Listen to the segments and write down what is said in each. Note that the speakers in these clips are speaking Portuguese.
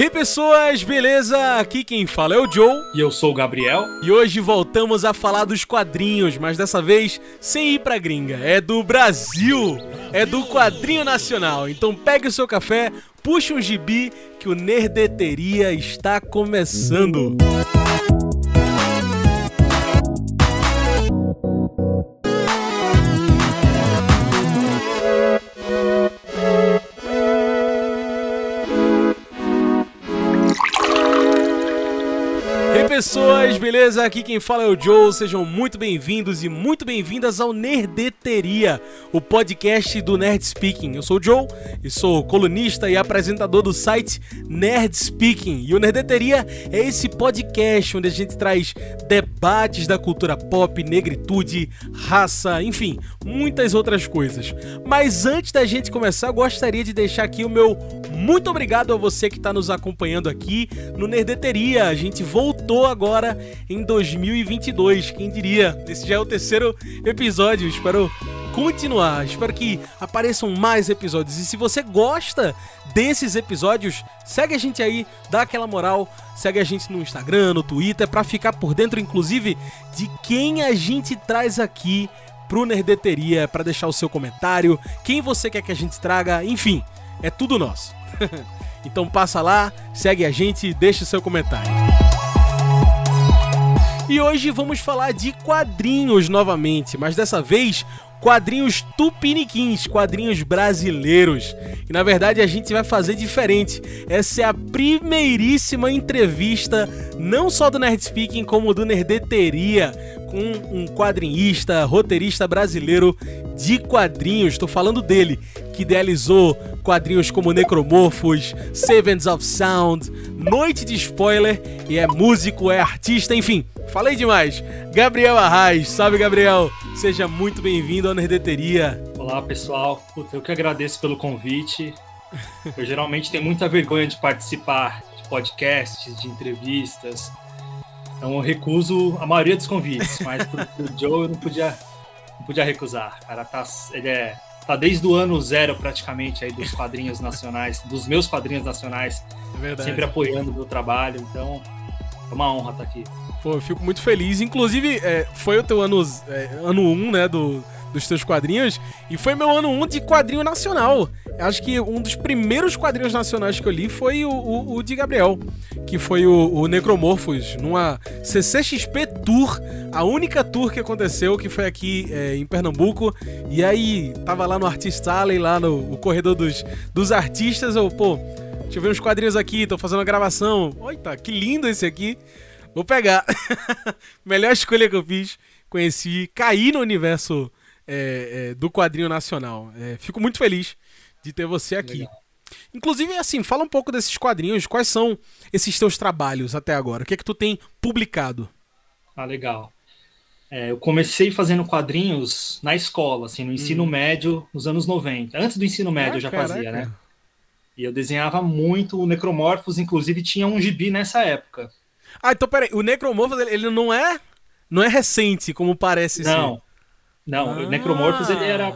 Hey pessoas, beleza? Aqui quem fala é o Joe. E eu sou o Gabriel. E hoje voltamos a falar dos quadrinhos, mas dessa vez sem ir pra gringa. É do Brasil! É do quadrinho nacional. Então pegue o seu café, puxe um gibi que o Nerdeteria está começando. Música pessoas, beleza? Aqui quem fala é o Joe, sejam muito bem-vindos e muito bem-vindas ao Nerdeteria, o podcast do Nerd Speaking. Eu sou o Joe e sou colunista e apresentador do site Nerd Speaking. E o Nerdeteria é esse podcast onde a gente traz debates da cultura pop, negritude, raça, enfim, muitas outras coisas. Mas antes da gente começar, gostaria de deixar aqui o meu muito obrigado a você que está nos acompanhando aqui no Nerdeteria. A gente voltou agora em 2022, quem diria? Esse já é o terceiro episódio, espero continuar. Espero que apareçam mais episódios. E se você gosta desses episódios, segue a gente aí, dá aquela moral, segue a gente no Instagram, no Twitter, para ficar por dentro, inclusive, de quem a gente traz aqui pro Nerdeteria, para deixar o seu comentário, quem você quer que a gente traga, enfim, é tudo nosso. então passa lá, segue a gente, deixa o seu comentário. E hoje vamos falar de quadrinhos novamente, mas dessa vez quadrinhos tupiniquins, quadrinhos brasileiros. E na verdade a gente vai fazer diferente. Essa é a primeiríssima entrevista, não só do Nerd Speaking, como do Nerdeteria, com um quadrinista, roteirista brasileiro de quadrinhos. Estou falando dele, que idealizou quadrinhos como Necromorphos, Sevens of Sound, Noite de Spoiler, e é músico, é artista, enfim, falei demais. Gabriel Arraes, salve Gabriel, seja muito bem-vindo Nerdeteria. Olá pessoal, eu que agradeço pelo convite. Eu geralmente tenho muita vergonha de participar de podcasts, de entrevistas, então eu recuso a maioria dos convites, mas pro, pro Joe eu não podia, não podia recusar. O cara tá, ele é tá desde o ano zero praticamente aí dos quadrinhos nacionais, dos meus quadrinhos nacionais, é sempre apoiando o meu trabalho, então é uma honra estar aqui. Pô, eu fico muito feliz. Inclusive, é, foi o teu ano, é, ano 1, um, né, do, dos teus quadrinhos, e foi meu ano 1 um de quadrinho nacional. Acho que um dos primeiros quadrinhos nacionais que eu li foi o, o, o de Gabriel, que foi o, o Necromorphos, numa CCXP Tour, a única tour que aconteceu, que foi aqui é, em Pernambuco. E aí, tava lá no Artist Alley, lá no, corredor dos, dos artistas, eu, pô, deixa eu ver uns quadrinhos aqui, tô fazendo uma gravação. Eita, que lindo esse aqui. Vou pegar. Melhor escolha que eu fiz. Conheci, caí no universo é, é, do quadrinho nacional. É, fico muito feliz de ter você aqui. Legal. Inclusive, assim, fala um pouco desses quadrinhos. Quais são esses teus trabalhos até agora? O que é que tu tem publicado? Ah, legal. É, eu comecei fazendo quadrinhos na escola, assim, no ensino hum. médio, nos anos 90. Antes do ensino médio ah, eu já caraca. fazia, né? E eu desenhava muito o Necromorphos, inclusive tinha um gibi nessa época. Ah, então peraí, o Necromorphos ele não é não é recente como parece não. ser. Não, ah. o Necromorphos ele era,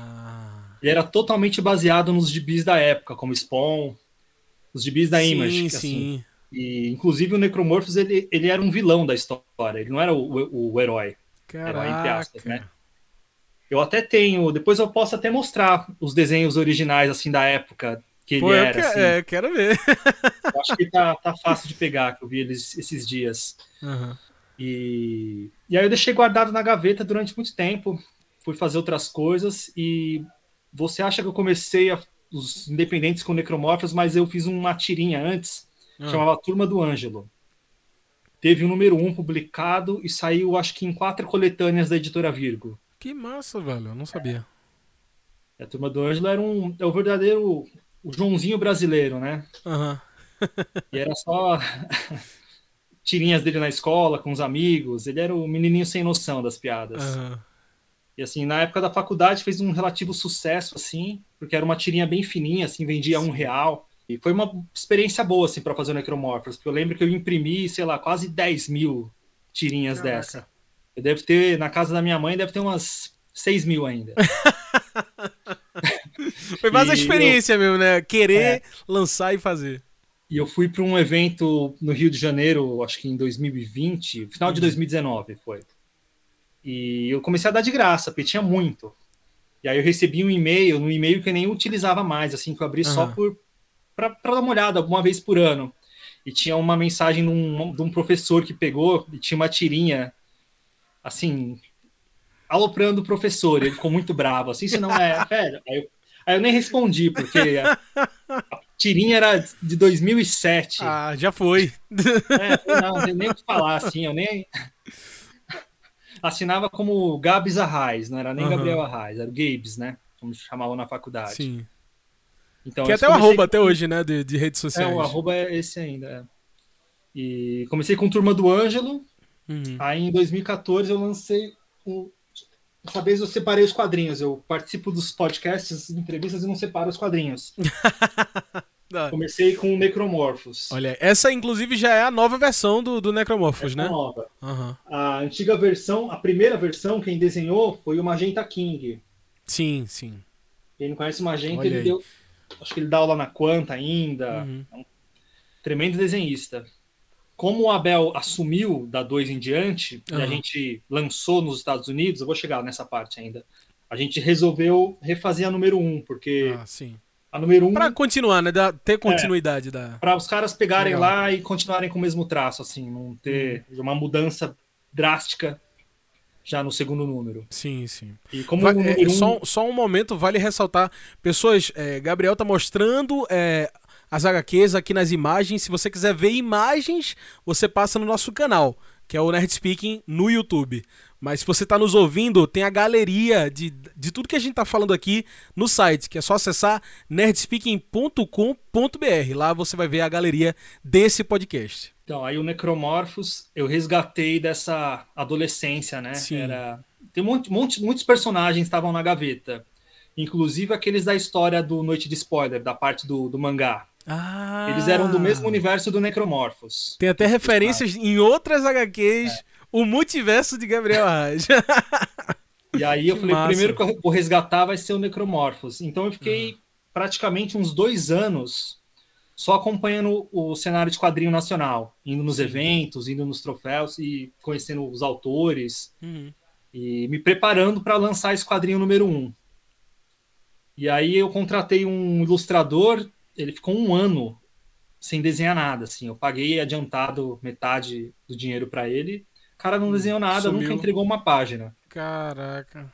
ele era totalmente baseado nos gibis da época, como Spawn, os gibis da sim, Image. Sim, assim. E, inclusive, o Necromorphos ele, ele era um vilão da história, ele não era o, o, herói. Caraca. Herói, entre aspas, né? Eu até tenho, depois eu posso até mostrar os desenhos originais, assim, da época que ele Pô, era. Eu, assim. é, quero ver. Eu acho que tá, tá fácil de pegar, que eu vi eles esses dias. Uhum. E, e aí eu deixei guardado na gaveta durante muito tempo fui fazer outras coisas e você acha que eu comecei a, os independentes com necromorfos, mas eu fiz uma tirinha antes, ah. chamava Turma do Ângelo. Teve o um número um publicado e saiu, acho que em quatro coletâneas da editora Virgo. Que massa, velho, eu não sabia. É. A Turma do Ângelo era um, é o verdadeiro o Joãozinho brasileiro, né? Uhum. e era só tirinhas dele na escola, com os amigos. Ele era o menininho sem noção das piadas. Uhum. E assim, na época da faculdade fez um relativo sucesso, assim, porque era uma tirinha bem fininha, assim, vendia um real. E foi uma experiência boa, assim, para fazer o Necromorphos, porque eu lembro que eu imprimi, sei lá, quase 10 mil tirinhas Caraca. dessa. Eu devo ter, na casa da minha mãe, deve ter umas 6 mil ainda. foi mais a experiência eu... mesmo, né? Querer é. lançar e fazer. E eu fui para um evento no Rio de Janeiro, acho que em 2020, final de 2019 foi. E eu comecei a dar de graça, porque tinha muito. E aí eu recebi um e-mail, um e-mail que eu nem utilizava mais, assim, que eu abri uhum. só por para dar uma olhada uma vez por ano. E tinha uma mensagem de um, de um professor que pegou e tinha uma tirinha, assim, aloprando o professor. Ele ficou muito bravo, assim, isso não é. Velho, aí eu, aí eu nem respondi, porque a, a tirinha era de 2007. Ah, já foi. É, não, nem o que falar, assim, eu nem. Assinava como Gabs Arraes, não era nem uhum. Gabriel Arraes, era o Gabes, né? Como chamavam na faculdade. Sim. Então, que até o arroba com... até hoje, né? De, de redes sociais. É, o arroba é esse ainda. É. E comecei com Turma do Ângelo. Uhum. Aí em 2014 eu lancei o. Dessa vez eu separei os quadrinhos. Eu participo dos podcasts, entrevistas e não separo os quadrinhos. Comecei com o Necromorphos. Olha, essa inclusive já é a nova versão do, do Necromorphos, né? nova. Uhum. A antiga versão, a primeira versão, quem desenhou foi o Magenta King. Sim, sim. Quem não conhece o Magenta, Olha ele aí. deu. Acho que ele dá aula na Quanta ainda. Uhum. É um tremendo desenhista. Como o Abel assumiu da 2 em diante, uhum. e a gente lançou nos Estados Unidos, eu vou chegar nessa parte ainda. A gente resolveu refazer a número 1, um, porque ah, sim. A número 1. Um, para continuar, né? Da, ter continuidade é, da. Para os caras pegarem Legal. lá e continuarem com o mesmo traço, assim, não ter uhum. uma mudança drástica já no segundo número. Sim, sim. E como Vai, é, um... só, só um momento, vale ressaltar. Pessoas, é, Gabriel tá mostrando é, as HQs aqui nas imagens. Se você quiser ver imagens, você passa no nosso canal, que é o Nerd Speaking no YouTube. Mas se você está nos ouvindo, tem a galeria de, de tudo que a gente está falando aqui no site, que é só acessar nerdspeaking.com.br. Lá você vai ver a galeria desse podcast. Então, aí o Necromorphos eu resgatei dessa adolescência, né? Sim. Era... Tem um monte, monte, muitos personagens estavam na gaveta. Inclusive aqueles da história do Noite de Spoiler, da parte do, do mangá. Ah. Eles eram do mesmo universo do Necromorphos. Tem até referências em outras HQs. É. O multiverso de Gabriel Arraes. e aí eu que falei, massa. o primeiro que eu vou resgatar vai ser o Necromorphos. Então eu fiquei uhum. praticamente uns dois anos só acompanhando o cenário de quadrinho nacional, indo nos eventos, indo nos troféus e conhecendo os autores uhum. e me preparando para lançar esse quadrinho número um. E aí eu contratei um ilustrador, ele ficou um ano sem desenhar nada, assim. Eu paguei adiantado metade do dinheiro para ele. O cara não desenhou nada, Sumiu. nunca entregou uma página. Caraca.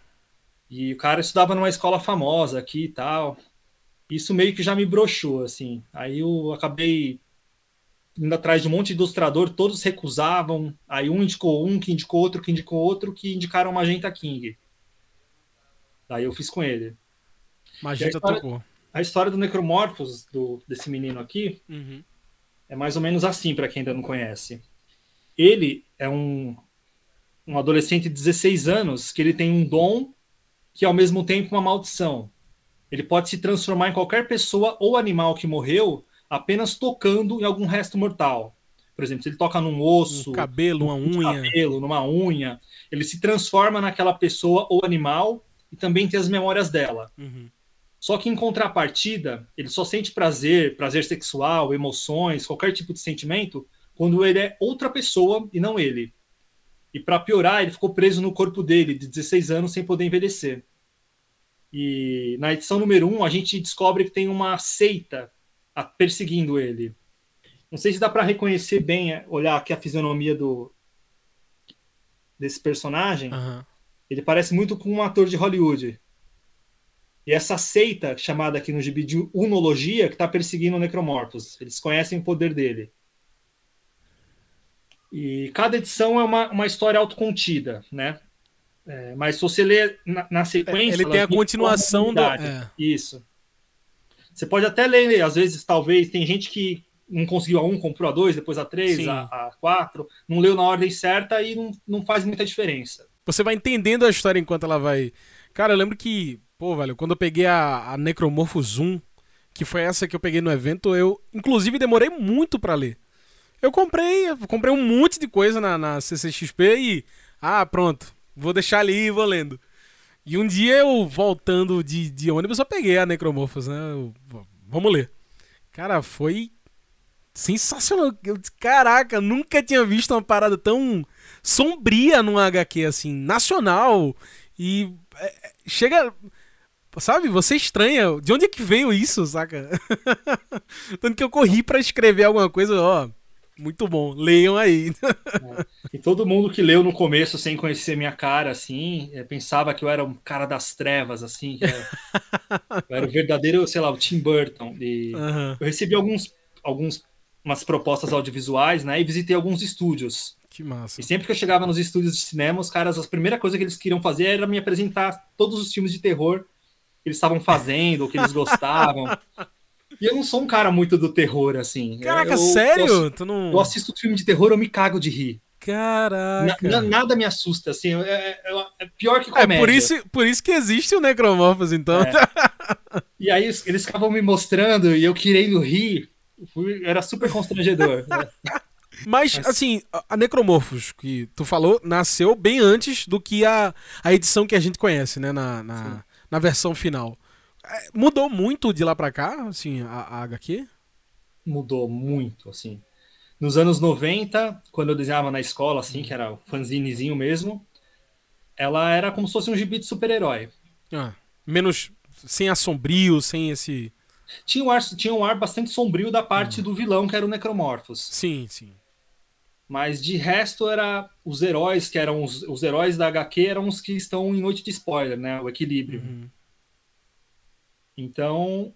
E o cara estudava numa escola famosa aqui e tal isso meio que já me broxou, assim. Aí eu acabei indo atrás de um monte de ilustrador, todos recusavam. Aí um indicou um, que indicou outro, que indicou outro, que indicaram Magenta King. Daí eu fiz com ele. Magenta a história, tocou. A história do Necromorphos, do, desse menino aqui, uhum. é mais ou menos assim, para quem ainda não conhece. Ele é um, um adolescente de 16 anos que ele tem um dom que é ao mesmo tempo uma maldição. Ele pode se transformar em qualquer pessoa ou animal que morreu apenas tocando em algum resto mortal. Por exemplo, se ele toca num osso, um cabelo, uma unha, cabelo, numa unha, ele se transforma naquela pessoa ou animal e também tem as memórias dela. Uhum. Só que em contrapartida, ele só sente prazer, prazer sexual, emoções, qualquer tipo de sentimento, quando ele é outra pessoa e não ele. E para piorar, ele ficou preso no corpo dele de 16 anos sem poder envelhecer. E na edição número 1, um, a gente descobre que tem uma seita perseguindo ele. Não sei se dá para reconhecer bem, é, olhar aqui a fisionomia do desse personagem. Uhum. Ele parece muito com um ator de Hollywood. E essa seita, chamada aqui no gibi de Unologia, que está perseguindo o Necromorphos. Eles conhecem o poder dele. E cada edição é uma, uma história autocontida, né? É, mas se você ler na, na sequência. Ele tem a continuação do. É. Isso. Você pode até ler, às vezes, talvez, tem gente que não conseguiu a 1, comprou a 2, depois a 3, a, a 4, não leu na ordem certa e não, não faz muita diferença. Você vai entendendo a história enquanto ela vai. Cara, eu lembro que, pô, velho, quando eu peguei a, a Necromorphos 1, que foi essa que eu peguei no evento, eu, inclusive, demorei muito para ler. Eu comprei, eu comprei um monte de coisa na, na CCXP e. Ah, pronto Vou deixar ali e vou lendo. E um dia eu, voltando de, de ônibus, eu peguei a Necromorphos, né? Eu, vamos ler. Cara, foi sensacional. Eu, caraca, nunca tinha visto uma parada tão sombria num HQ assim, nacional. E é, chega. Sabe, você estranha. De onde é que veio isso, saca? Tanto que eu corri para escrever alguma coisa, ó. Muito bom, leiam aí. É. E todo mundo que leu no começo, sem conhecer minha cara, assim, é, pensava que eu era um cara das trevas, assim. eu era o verdadeiro, sei lá, o Tim Burton. E uhum. Eu recebi alguns, alguns umas propostas audiovisuais, né? E visitei alguns estúdios. Que massa. E sempre que eu chegava nos estúdios de cinema, os caras, a primeira coisa que eles queriam fazer era me apresentar todos os filmes de terror eles estavam fazendo, ou que eles gostavam. E eu não sou um cara muito do terror, assim. Caraca, eu, sério? Eu, tu não... eu assisto filme de terror, eu me cago de rir. Caraca. Na, nada me assusta, assim. É, é, é, pior que comédia. É por isso, por isso que existe o Necromorphos, então. É. E aí eles ficavam me mostrando e eu querendo rir. Fui, era super constrangedor. né? Mas, assim, a Necromorphos que tu falou nasceu bem antes do que a, a edição que a gente conhece, né? Na, na, na versão final. É, mudou muito de lá pra cá, assim, a, a HQ? Mudou muito, assim. Nos anos 90, quando eu desenhava na escola, assim, que era o fanzinezinho mesmo, ela era como se fosse um gibi de super-herói. Ah, menos sem assombrio, sem esse. Tinha um ar, tinha um ar bastante sombrio da parte hum. do vilão, que era o Necromorphos. Sim, sim. Mas de resto era os heróis que eram os, os heróis da HQ eram os que estão em noite de spoiler, né? O equilíbrio. Uhum. Então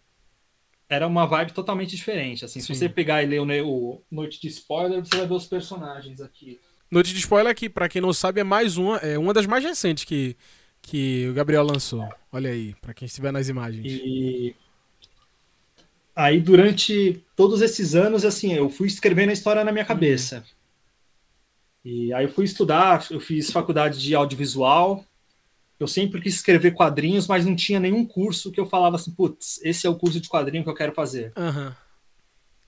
era uma vibe totalmente diferente. Assim, se você pegar e ler o, o, Noite de Spoiler, você vai ver os personagens aqui. Noite de Spoiler aqui, para quem não sabe, é mais uma, é uma das mais recentes que, que o Gabriel lançou. Olha aí, para quem estiver nas imagens. E aí durante todos esses anos, assim, eu fui escrevendo a história na minha cabeça. Uhum. E aí eu fui estudar, eu fiz faculdade de audiovisual. Eu sempre quis escrever quadrinhos, mas não tinha nenhum curso que eu falava assim, putz, esse é o curso de quadrinho que eu quero fazer. Uhum.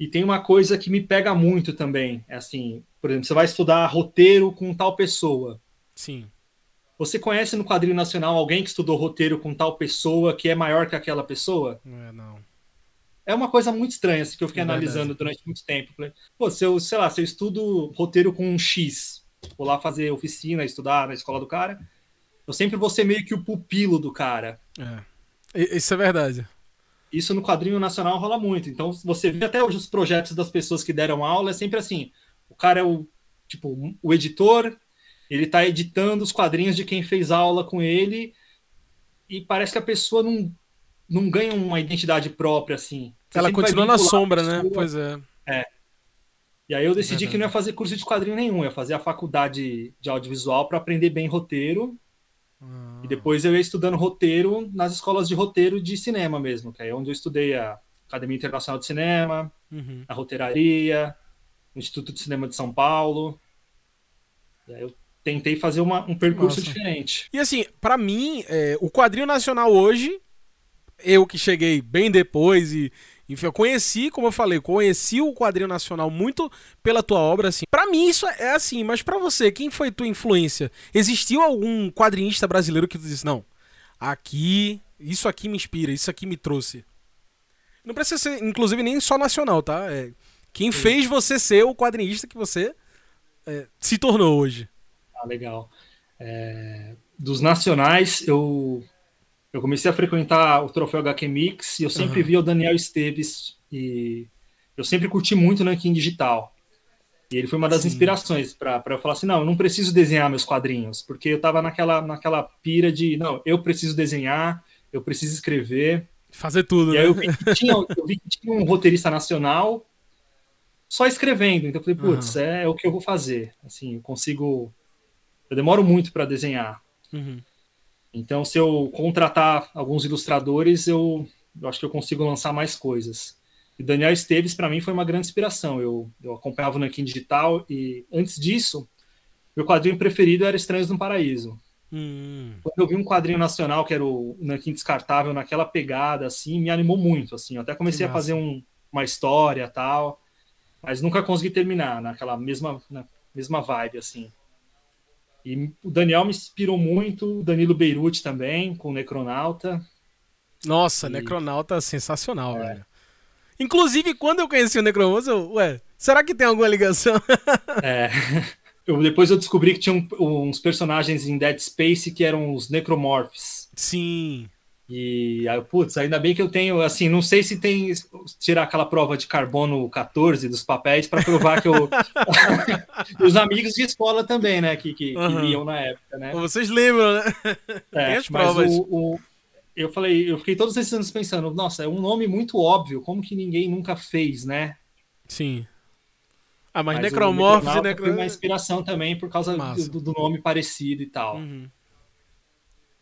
E tem uma coisa que me pega muito também, é assim, por exemplo, você vai estudar roteiro com tal pessoa. Sim. Você conhece no quadrinho nacional alguém que estudou roteiro com tal pessoa que é maior que aquela pessoa? Não é, não. É uma coisa muito estranha, assim, que eu fiquei é analisando durante muito tempo. Pô, se eu, sei lá, se eu estudo roteiro com um X, vou lá fazer oficina, estudar na escola do cara, eu sempre vou ser meio que o pupilo do cara. É. Isso é verdade. Isso no quadrinho nacional rola muito. Então, você vê até os projetos das pessoas que deram aula, é sempre assim. O cara é o, tipo, o editor, ele tá editando os quadrinhos de quem fez aula com ele, e parece que a pessoa não não ganha uma identidade própria, assim. Você Ela continua na sombra, né? Pois é. É. E aí eu decidi é que não ia fazer curso de quadrinho nenhum, ia fazer a faculdade de audiovisual para aprender bem roteiro. Ah. E depois eu ia estudando roteiro nas escolas de roteiro de cinema mesmo, que é onde eu estudei a Academia Internacional de Cinema, uhum. a Roteiraria, o Instituto de Cinema de São Paulo. E aí eu tentei fazer uma, um percurso Nossa. diferente. E assim, para mim, é, o quadrinho nacional hoje eu que cheguei bem depois e enfim, eu conheci, como eu falei, conheci o quadrinho nacional muito pela tua obra, assim. Para mim isso é assim, mas para você, quem foi tua influência? Existiu algum quadrinista brasileiro que tu disse, não, aqui, isso aqui me inspira, isso aqui me trouxe? Não precisa ser, inclusive, nem só nacional, tá? É, quem Sim. fez você ser o quadrinista que você é, se tornou hoje? Ah, legal. É, dos nacionais, eu eu comecei a frequentar o troféu HQ Mix e eu sempre uhum. via o Daniel Esteves e eu sempre curti muito o Nankin Digital. E ele foi uma das Sim. inspirações para eu falar assim: não, eu não preciso desenhar meus quadrinhos, porque eu estava naquela, naquela pira de, não, eu preciso desenhar, eu preciso escrever. Fazer tudo, e né? eu vi, que tinha, eu vi que tinha um roteirista nacional só escrevendo. Então eu falei, putz, uhum. é, é, o que eu vou fazer. Assim, eu consigo. Eu demoro muito para desenhar. Uhum. Então, se eu contratar alguns ilustradores, eu, eu acho que eu consigo lançar mais coisas. E Daniel Esteves, para mim, foi uma grande inspiração. Eu, eu acompanhava o Nankin Digital e, antes disso, meu quadrinho preferido era Estranhos no Paraíso. Hum. Quando eu vi um quadrinho nacional, que era o Nankin Descartável, naquela pegada, assim, me animou muito. Assim. Eu até comecei a fazer um, uma história tal, mas nunca consegui terminar naquela mesma, na mesma vibe, assim. E o Daniel me inspirou muito, o Danilo Beirute também, com o Necronauta. Nossa, e... Necronauta sensacional, é. velho. Inclusive, quando eu conheci o Necromoso, eu, ué, será que tem alguma ligação? é. Eu, depois eu descobri que tinha um, uns personagens em Dead Space que eram os Necromorphs. Sim. E, putz, ainda bem que eu tenho, assim, não sei se tem tirar aquela prova de carbono 14 dos papéis para provar que eu. Os amigos de escola também, né, que, que, uhum. que liam na época, né? Vocês lembram, né? É, tem as provas. O, o, eu falei, eu fiquei todos esses anos pensando, nossa, é um nome muito óbvio, como que ninguém nunca fez, né? Sim. Ah, mas, mas Necromorphs e Necro... uma inspiração também por causa do, do, nome parecido e tal. Uhum.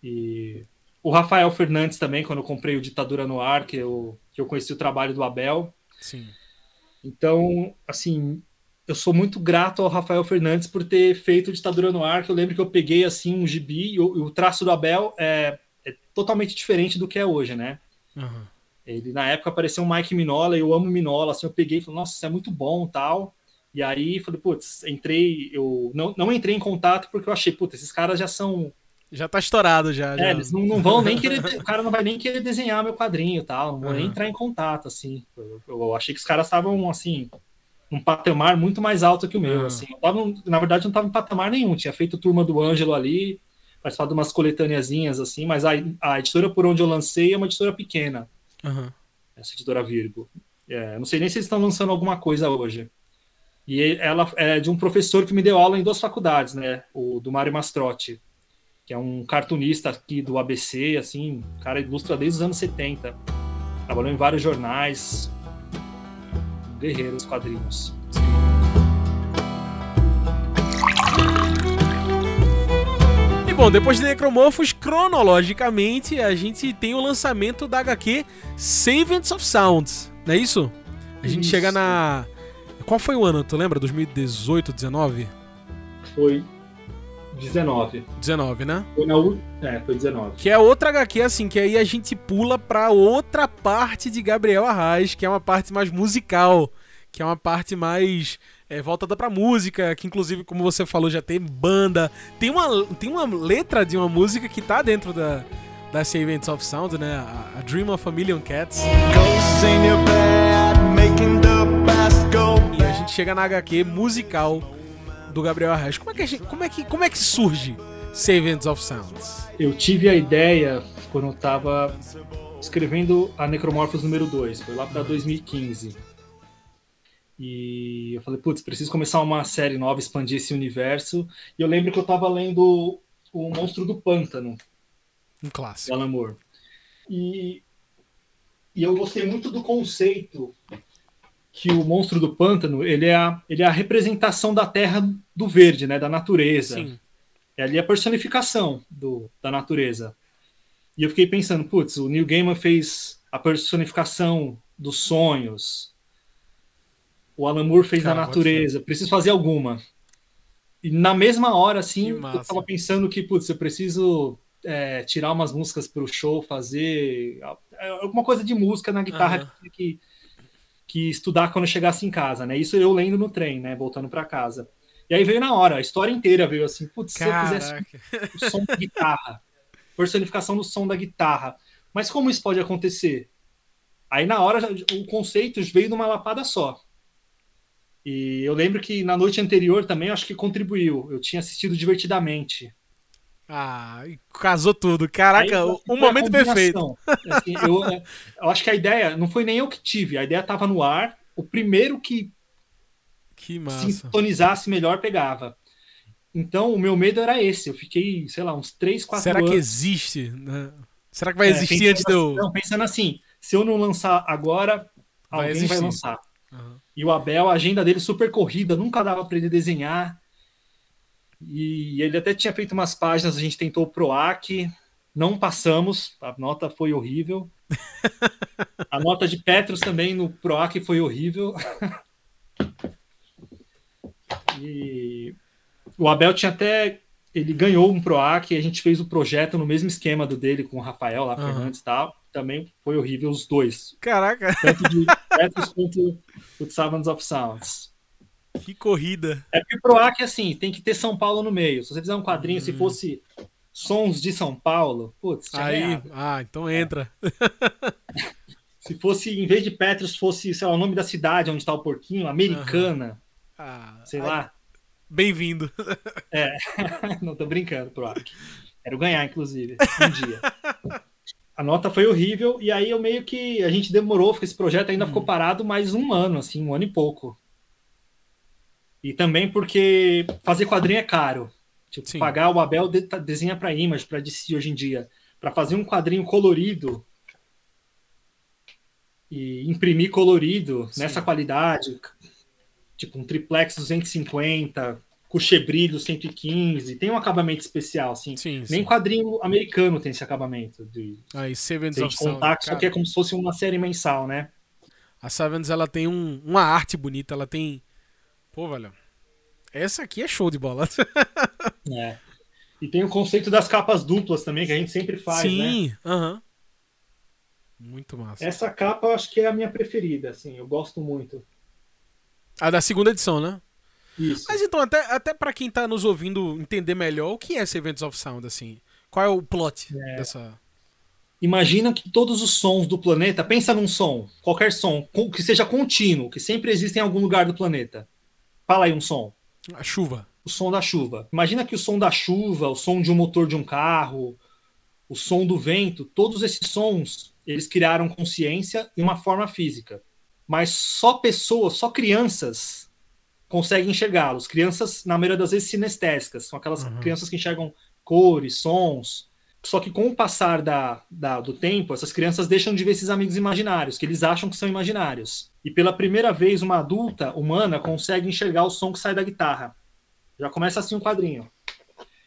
E o Rafael Fernandes também, quando eu comprei o Ditadura no Ar, que eu, que eu conheci o trabalho do Abel. Sim. Então, assim, eu sou muito grato ao Rafael Fernandes por ter feito o Ditadura no Ar, que eu lembro que eu peguei, assim, um gibi, e o, o traço do Abel é, é, totalmente diferente do que é hoje, né? Uhum. Ele, na época, apareceu o Mike Minola, eu amo Minola, assim, eu peguei e falei, nossa, isso é muito bom, tal. E aí, falei, putz, entrei, eu não, não entrei em contato porque eu achei, putz, esses caras já são já tá estourado já. É, já. eles não, não, vão nem querer. o cara não vai nem querer desenhar meu quadrinho e tal. Não vou uhum. nem entrar em contato, assim. Eu, eu achei que os caras estavam, assim, num patamar muito mais alto que o meu. Uhum. Assim. Tava, na verdade, não tava em patamar nenhum. Tinha feito turma do Ângelo ali, participado de umas coletâneazinhas, assim, mas a, a editora por onde eu lancei é uma editora pequena. Uhum. Essa editora Virgo. É, não sei nem se eles estão lançando alguma coisa hoje. E ela é de um professor que me deu aula em duas faculdades, né? O do Mário Mastrotti que é um cartunista aqui do ABC, assim, o cara ilustra desde os anos 70. Trabalhou em vários jornais. Guerreiro dos quadrinhos. E bom, depois de Necromorphos, cronologicamente, a gente tem o lançamento da HQ Savants of Sounds, não é isso? A gente isso. chega na. Qual foi o ano? Tu lembra? 2018, 19? Foi 19. 19, né? Foi na É, foi 19. Que é outra HQ, assim, que aí a gente pula pra outra parte de Gabriel Arraes, que é uma parte mais musical, que é uma parte mais é, voltada pra música, que inclusive, como você falou, já tem banda. Tem uma, tem uma letra de uma música que tá dentro da, da Savings of Sound, né? A, a Dream of a Million Cats. E a gente chega na HQ musical do Gabriel Arraes. Como é que, gente, como é que, como é que surge Savings of Sounds? Eu tive a ideia quando eu tava escrevendo a Necromorphos número 2, foi lá para 2015. E eu falei, putz, preciso começar uma série nova, expandir esse universo. E eu lembro que eu tava lendo O Monstro do Pântano. Um clássico. Alan Moore. E, e eu gostei muito do conceito que o monstro do pântano ele é a, ele é a representação da terra do verde, né, da natureza. Sim. É ali a personificação do, da natureza. E eu fiquei pensando, putz, o Neil Gaiman fez a personificação dos sonhos. O Alan Moore fez Cara, da natureza. Preciso fazer alguma. E na mesma hora, assim, eu tava pensando que, putz, eu preciso é, tirar umas músicas para o show, fazer alguma coisa de música na guitarra uhum. que, que estudar quando chegasse em casa, né? Isso eu lendo no trem, né? Voltando para casa. E aí veio na hora, a história inteira veio assim, putz, se eu fizesse o som da guitarra, personificação do som da guitarra. Mas como isso pode acontecer? Aí na hora o conceito veio numa lapada só. E eu lembro que na noite anterior também acho que contribuiu. Eu tinha assistido divertidamente. Ah, casou tudo. Caraca, Aí, o, momento perfeito. Assim, eu, eu, acho que a ideia não foi nem eu que tive, a ideia estava no ar. O primeiro que, que sintonizasse melhor pegava. Então, o meu medo era esse. Eu fiquei, sei lá, uns 3, 4 Será anos. Será que existe? Né? Será que vai é, existir antes de eu. Não, pensando assim, se eu não lançar agora, vai alguém existir. vai lançar. Uhum. E o Abel, a agenda dele super corrida, nunca dava para ele desenhar. E ele até tinha feito umas páginas, a gente tentou o PROAC, não passamos, a nota foi horrível. A nota de Petros também no PROAC foi horrível. E o Abel tinha até. Ele ganhou um PROAC, a gente fez o projeto no mesmo esquema do dele com o Rafael lá, uhum. Fernandes e tal. Também foi horrível os dois. Caraca! Tanto de Petros quanto o Savants of Sounds. Que corrida. É porque pro AC, assim, tem que ter São Paulo no meio. Se você fizer um quadrinho, hum. se fosse sons de São Paulo, putz, Aí, ganhado. ah, então entra. Se fosse, em vez de Petros, fosse, sei lá, o nome da cidade onde está o porquinho, Americana, Ah, sei aí- lá. Bem-vindo. É, não tô brincando, pro Quero ganhar, inclusive, um dia. A nota foi horrível, e aí eu meio que. A gente demorou, porque esse projeto ainda Hum. ficou parado mais um ano, assim, um ano e pouco. E também porque fazer quadrinho é caro. Tipo, Sim. pagar o Abel de, tá- desenha para Image, para DC hoje em dia. Para fazer um quadrinho colorido e imprimir colorido Sim. nessa qualidade, tipo um triplex 250, cuchebrilho 115, tem um acabamento especial, assim. Sim, Nem sim. quadrinho americano tem esse acabamento. De, Aí, Sevens se a of gente Sound. que é como se fosse uma série mensal, né? A Sevens, ela tem um- uma arte bonita, ela tem... Pô, velho, essa aqui é show de bola. É. E tem o conceito das capas duplas também, que a gente sempre faz, né? Sim, aham. Muito massa. Essa capa eu acho que é a minha preferida, assim, eu gosto muito. A da segunda edição, né? Isso. Mas então, até, até pra quem tá nos ouvindo entender melhor, o que é Sevens of Sound, assim? Qual é o plot dessa... Imagina que todos os sons do planeta, pensa num som, qualquer som, que seja contínuo, que sempre existe em algum lugar do planeta. Fala aí um som. A chuva. O som da chuva. Imagina que o som da chuva, o som de um motor de um carro, o som do vento, todos esses sons, eles criaram consciência e uma forma física. Mas só pessoas, só crianças conseguem enxergá-los. Crianças, na maioria das vezes, sinestésicas. São aquelas Uhum. crianças que enxergam cores, sons. Só que com o passar da, da- do tempo, essas crianças deixam de ver esses amigos imaginários, que eles acham que são imaginários. E pela primeira vez, uma adulta humana consegue enxergar o som que sai da guitarra. Já começa assim o quadrinho.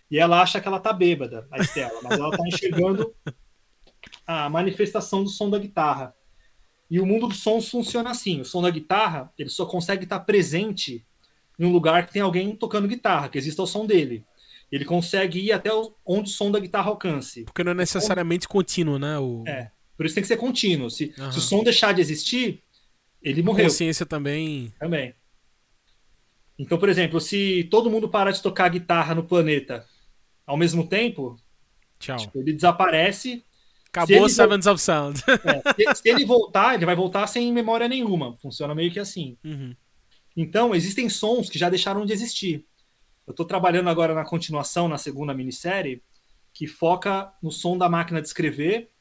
E ela acha que ela tá bêbada, a Estela, mas ela tá enxergando a manifestação do som da guitarra. E o mundo dos sons funciona assim: o som da guitarra, ele só consegue estar presente em um lugar que tem alguém tocando guitarra, que exista o som dele. Ele consegue ir até onde o som da guitarra alcance. Porque não é necessariamente contínuo, né? O... É. Por isso tem que ser contínuo. Se, Aham. se o som deixar de existir, ele morreu Consciência também. também. Então, por exemplo, se todo mundo parar de tocar guitarra no planeta ao mesmo tempo, Tchau. tipo, ele desaparece. Acabou ele Sevens of Sound. É, se, se ele voltar, ele vai voltar sem memória nenhuma. Funciona meio que assim. Uhum. Então, existem sons que já deixaram de existir. Eu estou trabalhando agora na continuação, na segunda minissérie, que foca no som da máquina de escrever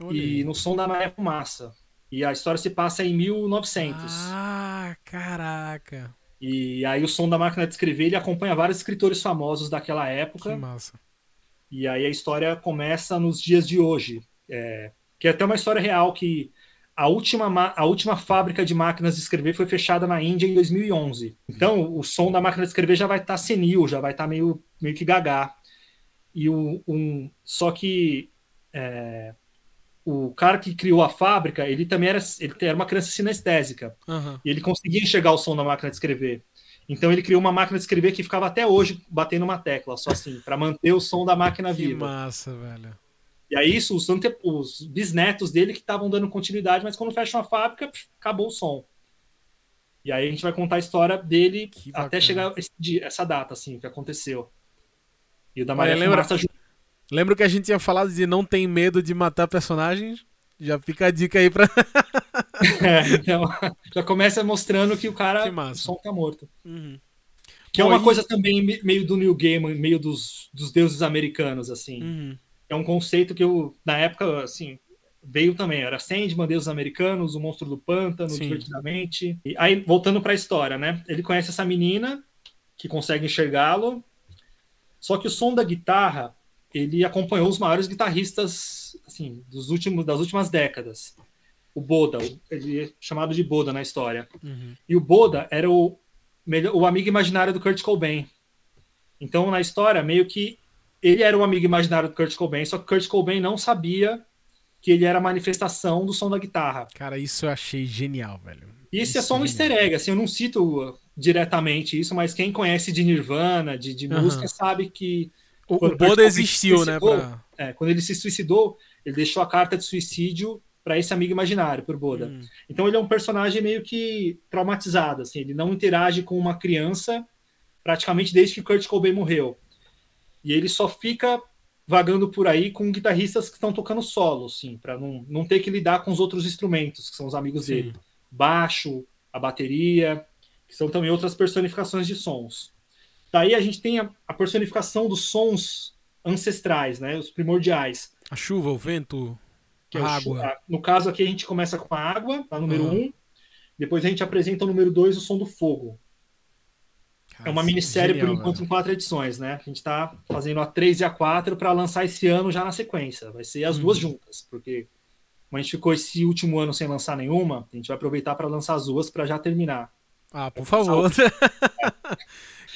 Olha e no som da Fumaça. E a história se passa em 1900. Ah, caraca. E aí o som da máquina de escrever ele acompanha vários escritores famosos daquela Que época. massa. E aí a história começa nos dias de hoje. É, que é até uma história real que a última, ma- a última fábrica de máquinas de escrever foi fechada na Índia em 2011. Então o som da máquina de escrever já vai estar senil, já vai estar meio, meio que gagá. E o, um, só que é, o cara que criou a fábrica, ele também era, ele era uma criança sinestésica. Aham. E ele conseguia enxergar o som da máquina de escrever. Então ele criou uma máquina de escrever que ficava até hoje batendo uma tecla, só assim, para manter o som da máquina Que viva. massa, velho. E aí isso, os, ante... os bisnetos dele que estavam dando continuidade, mas quando fecha uma fábrica, pff, acabou o som. E aí a gente vai contar a história dele até chegar esse essa data, assim, o que aconteceu. E o da Olha, Maria lembra- Fumaça ajuda. Lembra que a gente tinha falado de não tem medo de matar personagens? Já fica a dica aí pra. É, então, já começa mostrando que o cara, Que massa. som tá morto. Uhum. Que é Bom, uma e- coisa também me- meio do New Game, meio dos, dos deuses americanos, assim. Uhum. É um conceito que eu, na época, assim, veio também. Era Sandman, deuses americanos, o monstro do pântano, Sim. divertidamente. E aí, voltando pra história, né? Ele conhece essa menina que consegue enxergá-lo. Só que o som da guitarra, ele acompanhou os maiores guitarristas, assim, dos últimos, das últimas décadas. O Boda, ele é chamado de Boda na história. Uhum. E o Boda era o, melhor- o amigo imaginário do Kurt Cobain. Então, na história, meio que ele era o amigo imaginário do Kurt Cobain, só que Kurt Cobain não sabia que ele era a manifestação do som da guitarra. Cara, isso eu achei genial, velho. E esse é só um easter egg, assim, eu não cito uh, diretamente isso, mas quem conhece de Nirvana, de, de Aham. música, sabe que O, Quando o Boda existiu, né? Pra... é, quando ele se suicidou, ele deixou a carta de suicídio para esse amigo imaginário, por Boda. Hum. Então ele é um personagem meio que traumatizado, assim, ele não interage com uma criança praticamente desde que Kurt Cobain morreu. E ele só fica vagando por aí com guitarristas que estão tocando solo, assim, para não, não ter que lidar com os outros instrumentos, que são os amigos Sim. dele. Baixo, a bateria, que são também outras personificações de sons. Daí a gente tem a, a personificação dos sons ancestrais, né, os primordiais. A chuva, o vento, é a o água. chu- a- no caso aqui a gente começa com a água, tá? número Aham. um. Depois a gente apresenta o número dois, o som do fogo. É uma minissérie por Genial, enquanto velho. em quatro edições, né? A gente tá fazendo a 3 e a 4 para lançar esse ano já na sequência. Vai ser as Uhum. duas juntas, porque como a gente ficou esse último ano sem lançar nenhuma, a gente vai aproveitar para lançar as duas para já terminar. Ah, por favor.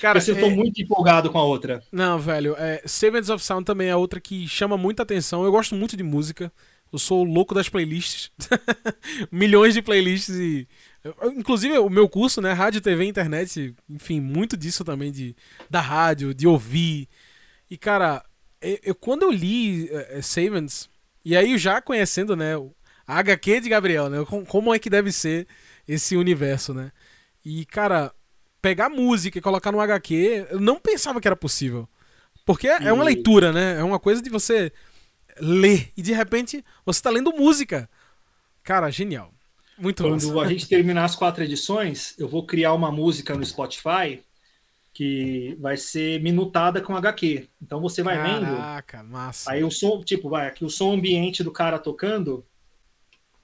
Cara, eu tô é- muito empolgado com a outra. Não, velho, é, Savings of Sound também é outra que chama muita atenção. Eu gosto muito de música. Eu sou o louco das playlists. Milhões de playlists e. Inclusive, o meu curso, né? Rádio, TV, internet, enfim, muito disso também de, da rádio, de ouvir. E, cara, eu, eu- quando eu li é, é, Savings, e aí já conhecendo, né? A HQ de Gabriel, né? com- Como é que deve ser esse universo, né? E, cara, pegar música e colocar no HQ, eu não pensava que era possível. Porque é é uma leitura, né? É uma coisa de você ler e de repente você tá lendo música. Cara, genial. Muito Quando massa. a gente terminar as quatro edições, eu vou criar uma música no Spotify que vai ser minutada com HQ. Então você vai vendo Caraca, massa. Aí o som, tipo, vai aqui o som ambiente do cara tocando,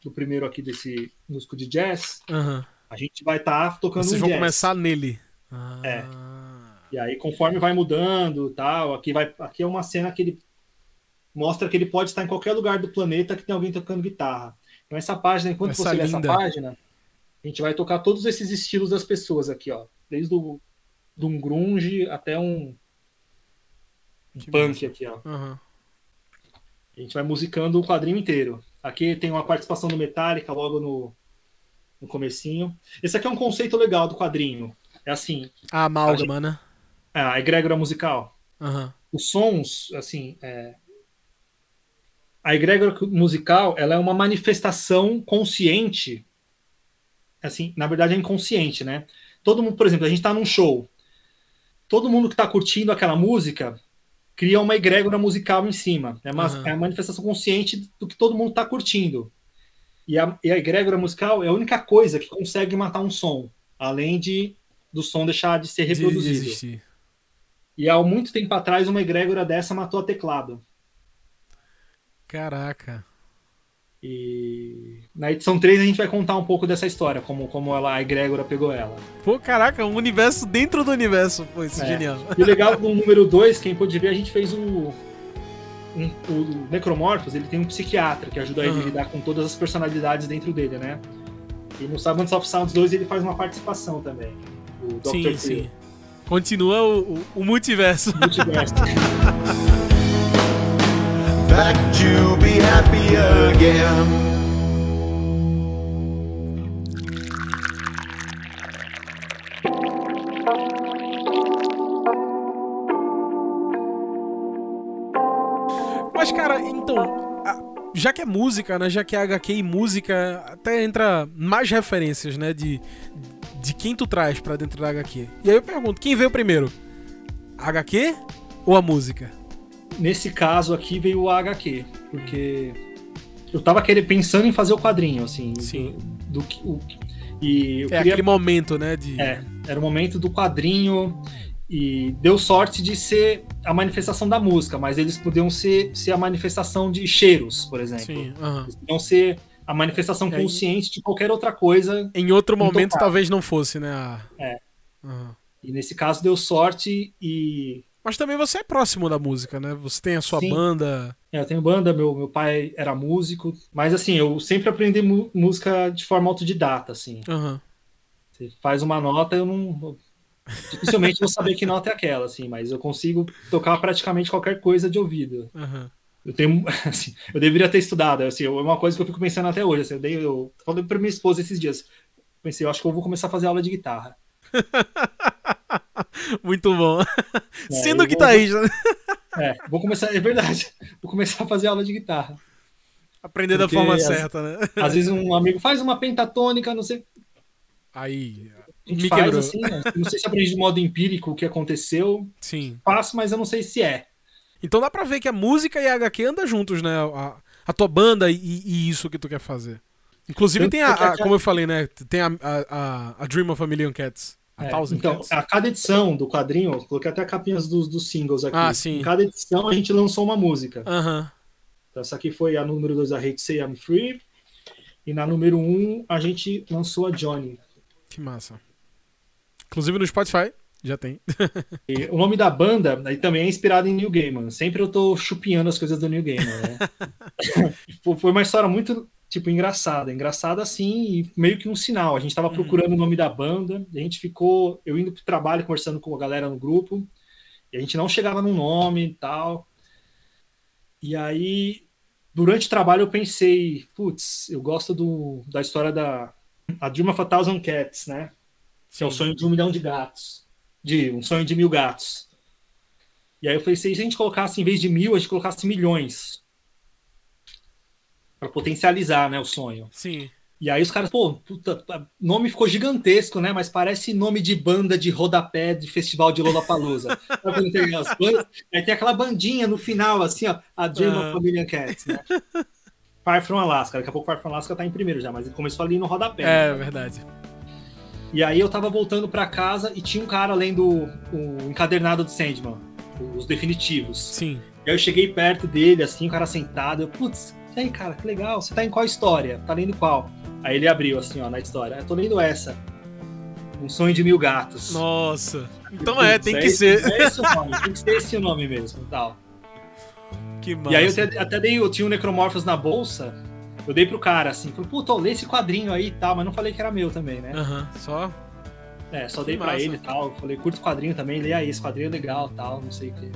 do primeiro aqui desse músico de jazz, Aham. A gente vai estar tocando Vocês um vão jazz. começar nele. Ah. É. E aí conforme vai mudando, tal, aqui vai, aqui é uma cena que ele mostra que ele pode estar em qualquer lugar do planeta que tem alguém tocando guitarra. Então essa página, enquanto Essa você lê essa linda. página, a gente vai tocar todos esses estilos das pessoas aqui, ó, desde o de um grunge até um, um punk massa. aqui, ó. Aham. A gente vai musicando o quadrinho inteiro. Aqui tem uma participação do Metallica logo no, no comecinho. Esse aqui é um conceito legal do quadrinho. É assim, A amálgama, né? a egrégora musical. Aham. Os sons, assim, é... a egrégora musical, ela é uma manifestação consciente. Assim, na verdade é inconsciente, né? Todo mundo, por exemplo, a gente tá num show. Todo mundo que tá curtindo aquela música cria uma egrégora musical em cima. É, uma, Aham. é a manifestação consciente do que todo mundo tá curtindo. E a, e a egrégora musical é a única coisa que consegue matar um som, além de do som deixar de ser De- de reproduzido. existir. E há muito tempo atrás, uma egrégora dessa matou a teclado. Caraca. E na edição 3 a gente vai contar um pouco dessa história, como, como ela, a egrégora pegou ela. Pô, caraca, um universo dentro do universo. Pô, isso é, É. genial. E o legal do número 2, quem pôde ver, a gente fez o. Um, o Necromorphos, ele tem um psiquiatra que ajuda ele a lidar com todas as personalidades dentro dele, né? E no Savants of Sounds 2 ele faz uma participação também. O Dr. Sim, Phil. sim. Continua o, o- o multiverso. Multiverso. back to be happy again. Já que é música, né? Já que é HQ e música, até entra mais referências, né? De, de quem tu traz pra dentro da HQ. E aí eu pergunto, quem veio primeiro? A HQ ou a música? Nesse caso aqui veio o HQ, porque eu tava querendo, pensando em fazer o quadrinho, assim. Sim. Do, que o, e É queria aquele momento, né? De... É, era o momento do quadrinho e deu sorte de ser a manifestação da música, mas eles podiam ser, ser a manifestação de cheiros, por exemplo. Sim. Eles podiam ser a manifestação consciente de qualquer outra coisa. Em outro momento Intocável. talvez não fosse, né? a- É. E nesse caso deu sorte e Mas também você é próximo da música, né? Você tem a sua Sim. banda. é, eu tenho banda, meu, meu pai era músico, mas assim, eu sempre aprendi música de forma autodidata, assim. Aham. Você faz uma nota, eu não. Dificilmente vou saber que nota é aquela, assim, mas eu consigo tocar praticamente qualquer coisa de ouvido. Aham. Eu tenho, assim, eu deveria ter estudado, assim, é uma coisa que eu fico pensando até hoje, assim, eu dei, eu falei pra minha esposa esses dias, pensei, eu acho que eu vou começar a fazer aula de guitarra. Muito bom. É, Sendo guitarrista, né? É, vou começar, é verdade, vou começar a fazer aula de guitarra. Aprender da Porque forma as- certa, né? Às vezes um amigo faz uma pentatônica, não sei, Aí. A gente Me faz quebrou. assim, né? não sei se aprendi de modo empírico o que aconteceu, Sim. faço, mas eu não sei se é. Então dá pra ver que a música e a HQ andam juntos, né? A, a tua banda e, e isso que tu quer fazer. Inclusive Tanto tem a, que a- a- como eu falei, né? Tem a, a, a- Dream of a Million Cats. A É, Thousand então, Cats. a cada edição do quadrinho, eu coloquei até capinhas dos, dos singles aqui. Ah, sim. Em cada edição a gente lançou uma música. Aham. Então, essa aqui foi a número 2, a Hate Say I'm Free. E na número 1, um, a gente lançou a Johnny. Que massa. Inclusive no Spotify, já tem. O nome da banda aí também é inspirado em New Gaiman. Sempre eu tô chupinhando as coisas do New Gaiman, né? Foi- Foi uma história muito, tipo, engraçada. Engraçada, assim, e meio que um sinal. A gente tava procurando o nome da banda, a gente ficou... Eu indo pro trabalho, conversando com a galera no grupo, e a gente não chegava num nome e tal. E aí, durante o trabalho, eu pensei, putz, eu gosto do, da história da... A Dream of a Thousand Cats, né? Que é o sonho de um milhão de gatos. De um sonho de mil gatos. E aí eu falei, se a gente colocasse, em vez de mil, a gente colocasse milhões. Pra potencializar, né, o sonho. Sim. E aí os caras, pô, puta, nome ficou gigantesco, né? Mas parece nome de banda de rodapé de festival de Lollapalooza. Aí tem aquela bandinha no final, assim, ó, a Dream Aham. of a Million Cats, né? Far From Alaska. Daqui a pouco Far From Alaska tá em primeiro já, mas ele começou ali no rodapé. É, né? verdade. E aí eu tava voltando pra casa e tinha um cara lendo o encadernado do Sandman, os definitivos. Sim. E aí eu cheguei perto dele, assim, o cara sentado, eu, putz, e aí, cara, que legal, você tá em qual história? Tá lendo qual? Aí ele abriu, assim, ó, na história, eu tô lendo essa. Um sonho de mil gatos. Nossa. Então é, tem que esse- ser. É esse o nome, tem que ser esse o nome mesmo, tal. Que massa. E aí eu até, até dei, eu tinha um Necromorphos na bolsa, eu dei pro cara, assim, falei, puta, lê esse quadrinho aí e tal, mas não falei que era meu também, né? Aham, só. É, só Que dei pra massa. ele e tal. Falei, curto o quadrinho também, lê aí, esse quadrinho é legal tal, não sei o quê.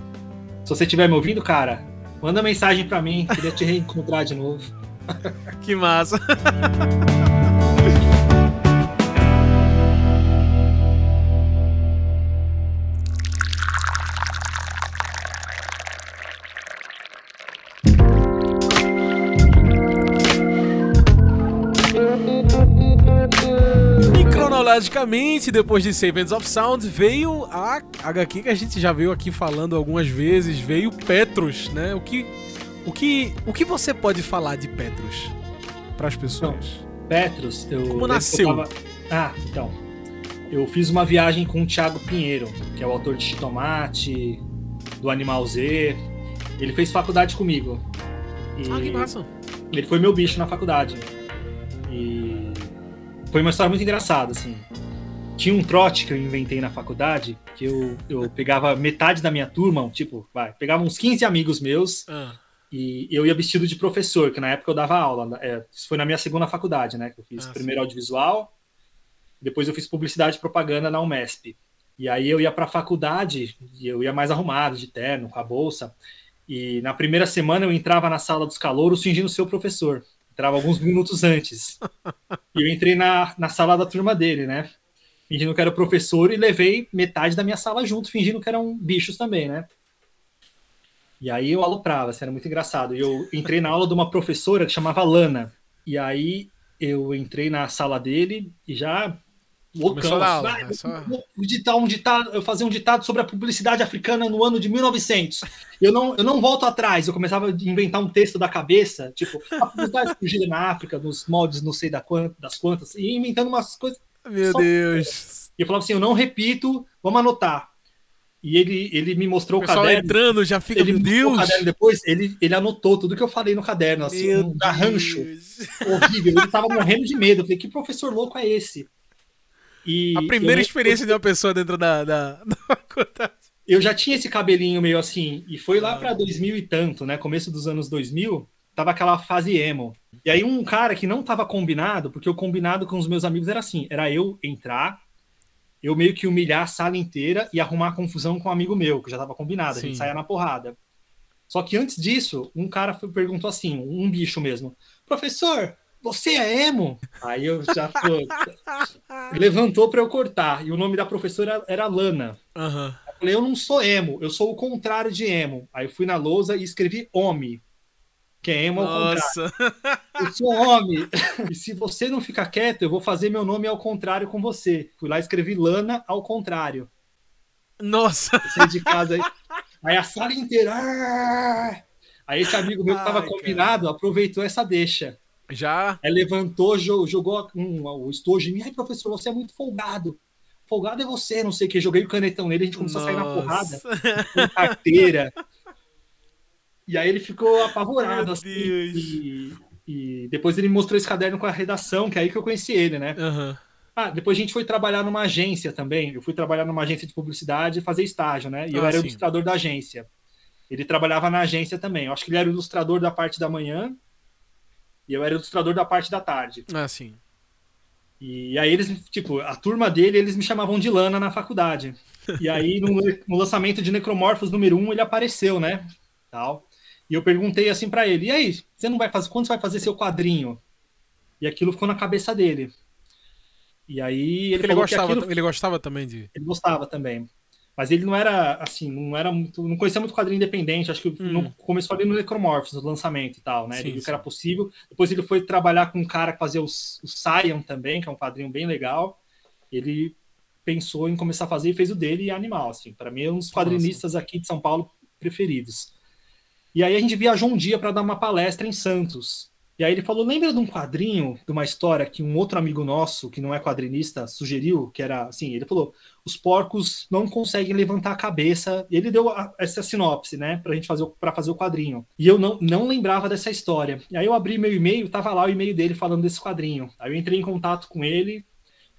Se você estiver me ouvindo, cara, manda mensagem pra mim, queria te reencontrar de novo. Que massa. E cronologicamente, depois de Savings of Sound, veio a HQ que a gente já veio aqui falando algumas vezes, veio Petrus, né? O que, o que, o que você pode falar de Petrus para as pessoas? Petros, eu. lembro que eu nasceu? tava- Ah, então. Eu fiz uma viagem com o Thiago Pinheiro, que é o autor de Chitomate, do Animal Z. Ele fez faculdade comigo. E Ah, que massa. ele foi meu bicho na faculdade. E foi uma história muito engraçada, assim. Tinha um trote que eu inventei na faculdade, que eu, eu pegava metade da minha turma, tipo, vai, pegava uns 15 amigos meus Ah, e eu ia vestido de professor, que na época eu dava aula. É, isso foi na minha segunda faculdade, né? Que eu fiz Ah, primeiro audiovisual, depois eu fiz publicidade e propaganda na Umesp. E aí eu ia para a faculdade e eu ia mais arrumado, de terno, com a bolsa. E na primeira semana eu entrava na sala dos calouros fingindo ser o professor. Entrava alguns minutos antes. E eu entrei na, na sala da turma dele, né? Fingindo que era o professor e levei metade da minha sala junto, fingindo que eram bichos também, né? E aí eu aloprava, assim, era muito engraçado. E eu entrei na aula de uma professora que chamava Lana. E aí eu entrei na sala dele e já loucão. assim, aula, "Ah, é só- vou ditar um ditado, eu fazia um ditado sobre a publicidade africana no ano de 1900. Eu não, eu não volto atrás. Eu começava a inventar um texto da cabeça, tipo, a publicidade surgida na África, nos moldes não sei da quant- das quantas, e inventando umas coisas. meu Só- Deus. E eu falava assim, eu não repito, vamos anotar. E ele, ele me O mostrou o pessoal caderno. entrando já fica, Ele meu me mostrou o Deus. caderno depois, ele, ele anotou tudo que eu falei no caderno, assim, Meu um garrancho Deus. horrível. Ele tava morrendo de medo. Eu falei, que professor louco é esse? E A primeira eu- experiência de uma pessoa dentro da, da, da faculdade. eu já tinha esse cabelinho meio assim, e foi lá Ah. pra 2000 e tanto, né? Começo dos anos 2000, tava aquela fase emo. E aí um cara que não tava combinado, porque o combinado com os meus amigos era assim, era eu entrar, eu meio que humilhar a sala inteira e arrumar confusão com um amigo meu, que já tava combinado, a Sim. gente saia na porrada. Só que antes disso, um cara perguntou assim, um bicho mesmo, professor, você é emo? Aí eu já tô... levantou pra eu cortar, e o nome da professora era Lana. Aham. Eu falei, eu não sou emo, eu sou o contrário de emo. Aí eu fui na lousa e escrevi homem. Que é emo ao contrário. Nossa. Eu sou homem. E se você não ficar quieto, eu vou fazer meu nome ao contrário com você. Fui lá e escrevi Lana ao contrário. Nossa. Saí de casa aí. Aí a sala inteira. "Ah!" Aí esse amigo meu que tava Ai, combinado aproveitou essa deixa. Já. Aí levantou, jo- jogou um, o estojo em mim. Ai, professor, você é muito folgado. Folgado é você, não sei o que. Joguei o canetão nele, a gente começou a sair na porrada, Nossa. com carteira. E aí ele ficou apavorado, Meu assim. E, e depois ele me mostrou esse caderno com a redação, que é aí que eu conheci ele, né? Aham. Ah, depois a gente foi trabalhar numa agência também. Eu fui trabalhar numa agência de publicidade e fazer estágio, né? E eu Ah, era o sim. ilustrador da agência. Ele trabalhava na agência também. Eu acho que ele era o ilustrador da parte da manhã e eu era ilustrador da parte da tarde. Ah, sim. E aí eles, tipo, a turma dele, eles me chamavam de Lana na faculdade. E aí no, no lançamento de Necromorphos número 1, ele apareceu, né? Tal. E eu perguntei assim pra ele: "E aí, você não vai fazer quando você vai fazer seu quadrinho?" E aquilo ficou na cabeça dele. E aí ele, Ele gostava, aquilo ele gostava também de. ele gostava também. Mas ele não era, assim, não era muito. Não conhecia muito quadrinho independente. Acho que Hum. não começou ali no Necromorphs, no lançamento e tal, né? Sim, ele viu que era possível. Depois ele foi trabalhar com um cara que fazia o, o Scion também, que é um quadrinho bem legal. Ele pensou em começar a fazer e fez o dele e é animal, assim. Para mim é um dos quadrinistas aqui de São Paulo preferidos. E aí a gente viajou um dia para dar uma palestra em Santos. E aí ele falou: lembra de um quadrinho, de uma história que um outro amigo nosso, que não é quadrinista, sugeriu, que era assim, ele falou: os porcos não conseguem levantar a cabeça. Ele deu a- essa sinopse, né, pra gente fazer para fazer o quadrinho. E eu não, não lembrava dessa história. E aí eu abri meu e-mail, tava lá o e-mail dele falando desse quadrinho. Aí eu entrei em contato com ele,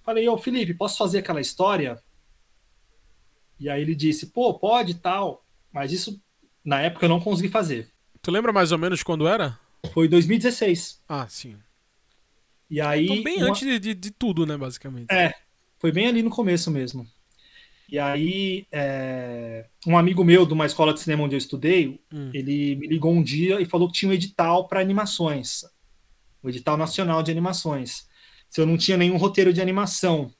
falei: "Ô, Felipe, posso fazer aquela história?" E aí ele disse: "Pô, pode e tal". Mas isso na época eu não consegui fazer. Tu lembra mais ou menos quando era? Foi 2016. Ah, sim. E aí Então, bem uma- antes de, de, de tudo, né, basicamente. É, foi bem ali no começo mesmo. E aí, é, um amigo meu de uma escola de cinema onde eu estudei, Hum. ele me ligou um dia e falou que tinha um edital para animações, um edital nacional de animações. Se eu não tinha nenhum roteiro de animação.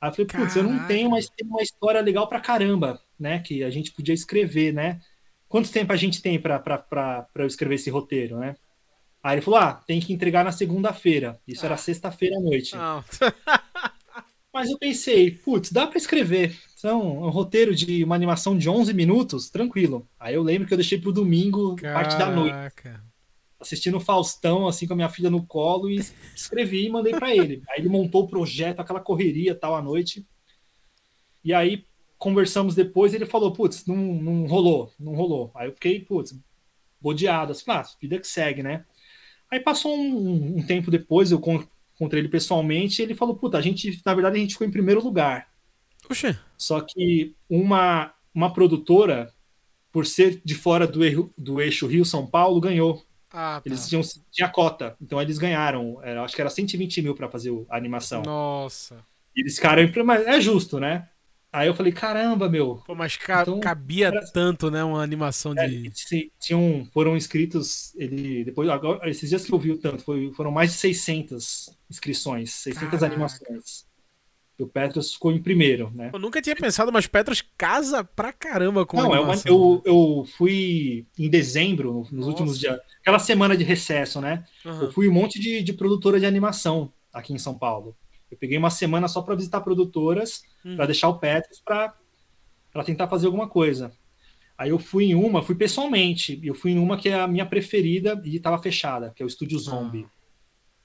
Aí eu falei, putz, eu não tenho, mas tem uma história legal pra caramba, né? Que a gente podia escrever, né? Quanto tempo a gente tem para eu escrever esse roteiro, né? Aí ele falou, ah, tem que entregar na segunda-feira. Isso era Ah. sexta-feira à noite. Mas eu pensei, putz, dá pra escrever. São um roteiro de uma animação de 11 minutos, tranquilo. Aí eu lembro que eu deixei pro domingo, parte da noite, Caraca. assistindo o Faustão, assim, com a minha filha no colo, e escrevi e mandei pra ele. Aí ele montou o projeto, aquela correria tal à noite. E aí conversamos depois, ele falou, putz, não, não rolou, não rolou. Aí eu fiquei, putz, bodeado, assim, ah, vida que segue, né? Aí passou um, um tempo depois, eu con- encontrei ele pessoalmente, e ele falou, puta, a gente, na verdade, a gente ficou em primeiro lugar. Oxê. Só que uma, uma produtora, por ser de fora do, erro- do eixo Rio-São Paulo, ganhou. Ah, tá. Eles tinham tinha cota, então eles ganharam. Era, acho que era 120 mil para fazer a animação. Nossa. E eles ficaram. Mas é justo, né? Aí eu falei, caramba, meu. Pô, mas ca- Então, cabia era- tanto, né? Uma animação É, de. tinham, foram inscritos, ele depois agora, esses dias que eu vi o tanto, foi, foram mais de 600 inscrições, 600 Caraca. animações. E o Petros ficou em primeiro, né? Eu nunca tinha pensado, mas Petros casa pra caramba com Não, é uma, animação. eu, eu fui em dezembro, nos Nossa. últimos dias, aquela semana de recesso, né? Aham. Eu fui um monte de, de produtora de animação aqui em São Paulo. Eu peguei uma semana só para visitar produtoras, Uhum. para deixar o Petros para tentar fazer alguma coisa. Aí eu fui em uma, fui pessoalmente, eu fui em uma que é a minha preferida e estava fechada, que é o Estúdio Zombie. Ah.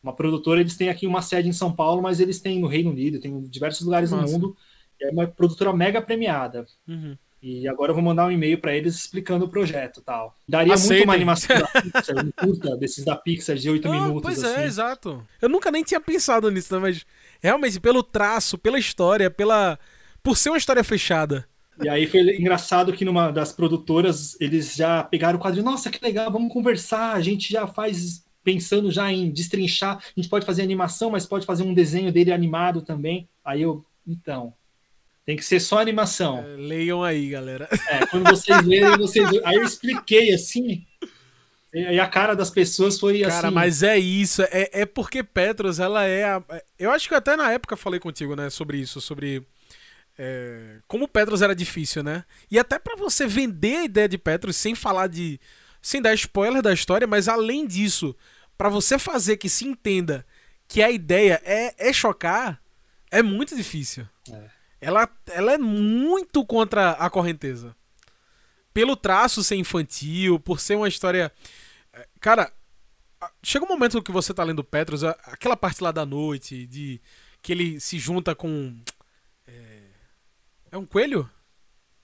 Uma produtora, eles têm aqui uma sede em São Paulo, mas eles têm no Reino Unido, tem em diversos lugares Massa. no mundo. É uma produtora mega premiada. Uhum. E agora eu vou mandar um e-mail para eles explicando o projeto e tal. Daria Aceitem. muito uma animação da Pixar, um curta desses da Pixar de oito Ah, minutos. pois assim. é, exato. Eu nunca nem tinha pensado nisso, né? Mas realmente, pelo traço, pela história, pela. Por ser uma história fechada. E aí foi engraçado que numa das produtoras eles já pegaram o quadrinho. Nossa, que legal, vamos conversar. A gente já faz pensando já em destrinchar. A gente pode fazer animação, mas pode fazer um desenho dele animado também. Aí eu, então, tem que ser só animação. É, leiam aí, galera. É, quando vocês lerem, vocês. Aí eu expliquei assim. E a cara das pessoas foi Cara, assim. mas é isso. É, é porque Petros, ela é. a- eu acho que até na época falei contigo, né? Sobre isso, sobre. é, como Petros era difícil, né? E até pra você vender a ideia de Petros sem falar de. sem dar spoiler da história, mas além disso, pra você fazer que se entenda que a ideia é, é chocar, é muito difícil. É. Ela, ela é muito contra a correnteza. pelo traço ser infantil, por ser uma história. é, Cara, chega um momento que você tá lendo Petros, aquela parte lá da noite, de que ele se junta com. É, é um coelho?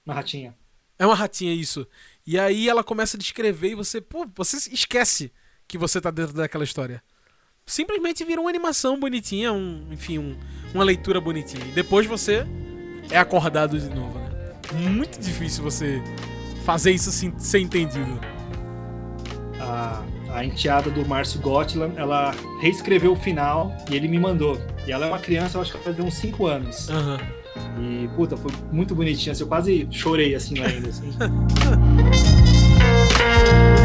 Uma ratinha. É uma ratinha isso. E aí ela começa a descrever e você, pô, você esquece que você tá dentro daquela história. Simplesmente vira uma animação bonitinha, um, enfim, um- uma leitura bonitinha. E depois você é acordado de novo, né? Muito difícil você fazer isso sem ser entendido. A, a enteada do Márcio Gotland, ela reescreveu o final e ele me mandou. E ela é uma criança, eu acho que ela tem uns 5 anos. Aham. E, puta, foi muito bonitinha. assim, eu quase chorei assim lendo. Assim.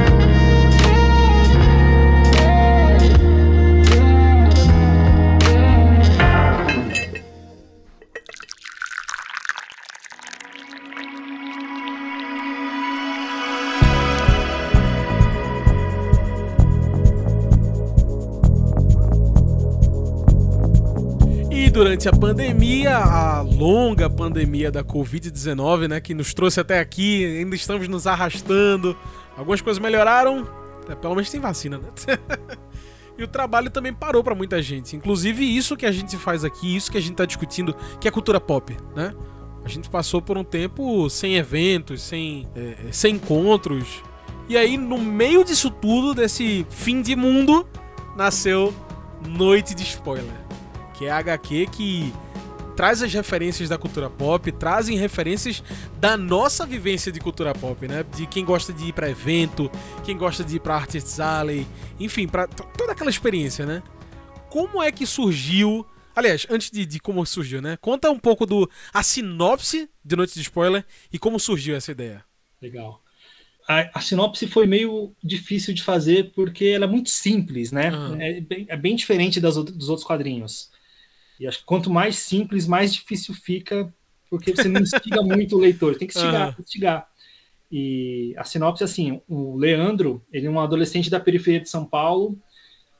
durante a pandemia, a longa pandemia da Covid-19, né, que nos trouxe até aqui, ainda estamos nos arrastando. Algumas coisas melhoraram, é, pelo menos tem vacina, né? e o trabalho também parou pra muita gente. Inclusive isso que a gente faz aqui, isso que a gente tá discutindo, que é cultura pop, né? A gente passou por um tempo sem eventos, sem, é, sem encontros. E aí, no meio disso tudo, desse fim de mundo, nasceu Noite de Spoiler que é a HQ que traz as referências da cultura pop, trazem referências da nossa vivência de cultura pop, né? De quem gosta de ir pra evento, quem gosta de ir pra Artists Alley, enfim, para toda aquela experiência, né? Como é que surgiu? Aliás, antes de, de como surgiu, né? Conta um pouco do a sinopse de Noite de Spoiler e como surgiu essa ideia. Legal. A, a sinopse foi meio difícil de fazer porque ela é muito simples, né? Aham. É, bem, é bem diferente das, dos outros quadrinhos. E acho que quanto mais simples, mais difícil fica, porque você não instiga muito o leitor, tem que instigar, Aham. instigar. E a sinopse é assim: o Leandro, ele é um adolescente da periferia de São Paulo,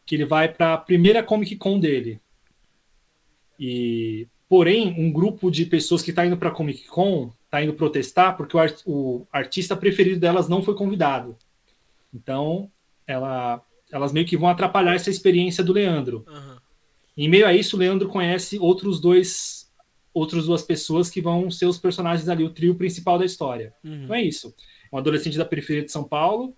que ele vai para a primeira Comic Con dele. E, porém, um grupo de pessoas que está indo para a Comic Con está indo protestar porque o, art- o artista preferido delas não foi convidado. Então, ela- elas meio que vão atrapalhar essa experiência do Leandro. Em meio a isso, o Leandro conhece outros dois, outras duas pessoas que vão ser os personagens ali, o trio principal da história. Uhum. Então é isso. Um adolescente da periferia de São Paulo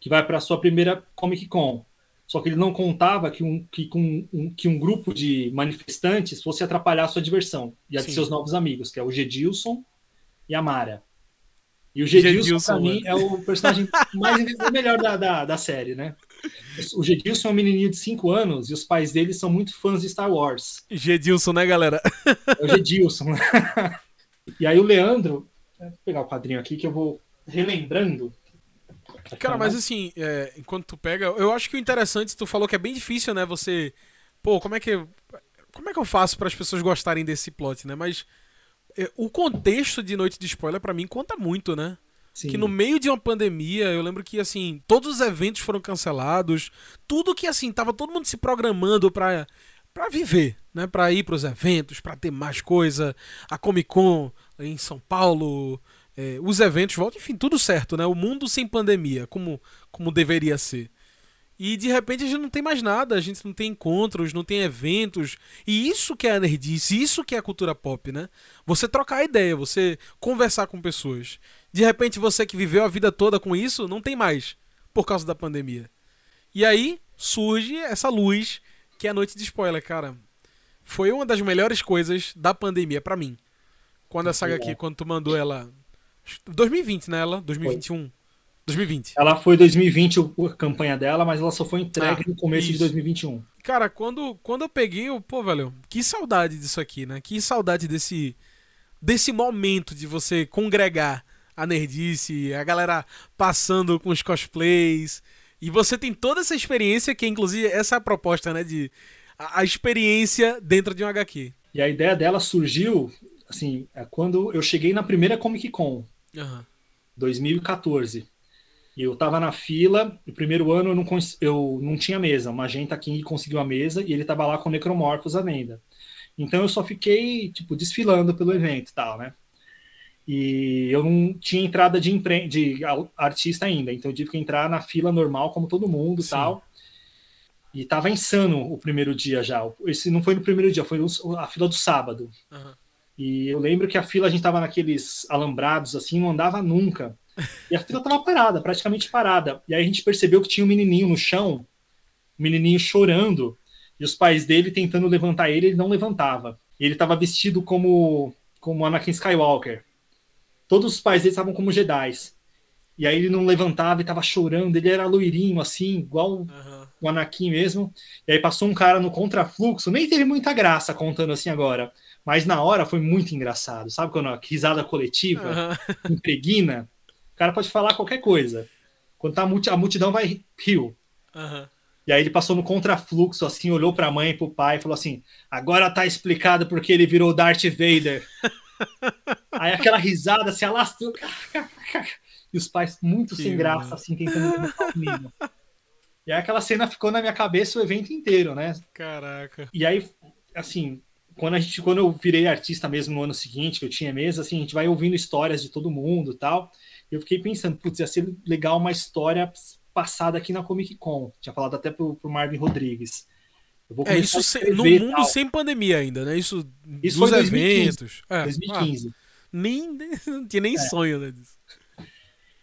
que vai para a sua primeira Comic Con. Só que ele não contava que um, que, com, um, que um grupo de manifestantes fosse atrapalhar a sua diversão e a de Sim. seus novos amigos, que é o Gedilson e a Mara. E o Gedilson, Gedilson, para mim, né? é o personagem mais melhor da, da, da série, né? O Gedilson é um menininho de 5 anos e os pais dele são muito fãs de Star Wars. Gedilson, né, galera? É o Gedilson. e aí o Leandro, vou pegar o quadrinho aqui que eu vou relembrando. Cara, mas assim, é, enquanto tu pega, eu acho que o interessante, tu falou que é bem difícil, né? Você. Pô, como é que. Como é que eu faço para as pessoas gostarem desse plot, né? Mas é, o contexto de Noite de Spoiler pra mim conta muito, né? Sim. Que no meio de uma pandemia, eu lembro que assim, todos os eventos foram cancelados, tudo que assim, tava todo mundo se programando pra, pra viver, né? Pra ir pros eventos, pra ter mais coisa, a Comic Con em São Paulo, é, os eventos voltam, enfim, tudo certo, né? O mundo sem pandemia, como, como deveria ser. E de repente a gente não tem mais nada, a gente não tem encontros, não tem eventos. E isso que é a nerdice, isso que é a cultura pop, né? Você trocar ideia, você conversar com pessoas. De repente você que viveu a vida toda com isso, não tem mais, por causa da pandemia. E aí surge essa luz, que é a noite de spoiler, cara. Foi uma das melhores coisas da pandemia pra mim. Quando a saga aqui, quando tu mandou ela. 2020, né? Ela? 2021. 2020. Ela foi 2020 o- a campanha dela, mas ela só foi entregue Ah, no começo isso. de 2021. Cara, quando, quando eu peguei, eu, pô, velho, que saudade disso aqui, né? Que saudade desse desse momento de você congregar a nerdice, a galera passando com os cosplays. E você tem toda essa experiência, que inclusive essa é a proposta, né? De a, a experiência dentro de um HQ. E a ideia dela surgiu, assim, é quando eu cheguei na primeira Comic Con, Aham. 2014. Eu tava na fila, no primeiro ano eu não, eu não tinha mesa. O Magenta King conseguiu a mesa e ele tava lá com Necromorphos à venda. Então eu só fiquei, tipo, desfilando pelo evento e tal, né? E eu não tinha entrada de, empre... de artista ainda, então eu tive que entrar na fila normal, como todo mundo e tal. E tava insano o primeiro dia já. Esse não foi no primeiro dia, foi a fila do sábado. Aham. E eu lembro que a fila, a gente tava naqueles alambrados assim, não andava nunca. E a fila tava parada, praticamente parada. E aí a gente percebeu que tinha um menininho no chão, um menininho chorando, e os pais dele tentando levantar ele, ele não levantava. E ele tava vestido como como Anakin Skywalker. Todos os pais dele estavam como Jedi. E aí ele não levantava e tava chorando, ele era loirinho assim, igual Aham. o Anakin mesmo. E aí passou um cara no contrafluxo, nem teve muita graça contando assim agora. Mas na hora foi muito engraçado. Sabe quando a risada coletiva Aham. impregna? O cara pode falar qualquer coisa. Quando tá a, multi- a multidão vai riu. Aham. E aí ele passou no contrafluxo, assim, olhou pra mãe e pro pai e falou assim: agora tá explicado porque ele virou Darth Vader. aí aquela risada se alastrou. E os pais muito Que sem graça, mano. assim, tentando o menino. E aí aquela cena ficou na minha cabeça o evento inteiro, né? Caraca. E aí, assim, quando, a gente, quando eu virei artista mesmo no ano seguinte, que eu tinha mesa, assim, a gente vai ouvindo histórias de todo mundo e tal. Eu fiquei pensando, putz, ia ser legal uma história passada aqui na Comic Con. Tinha falado até pro, pro Marvin Rodrigues. É, isso se- no mundo tal. sem pandemia ainda, né? Isso, Isso dos foi 2015. eventos. É, 2015. ah, nem, não tinha nem É. sonho, né? disso.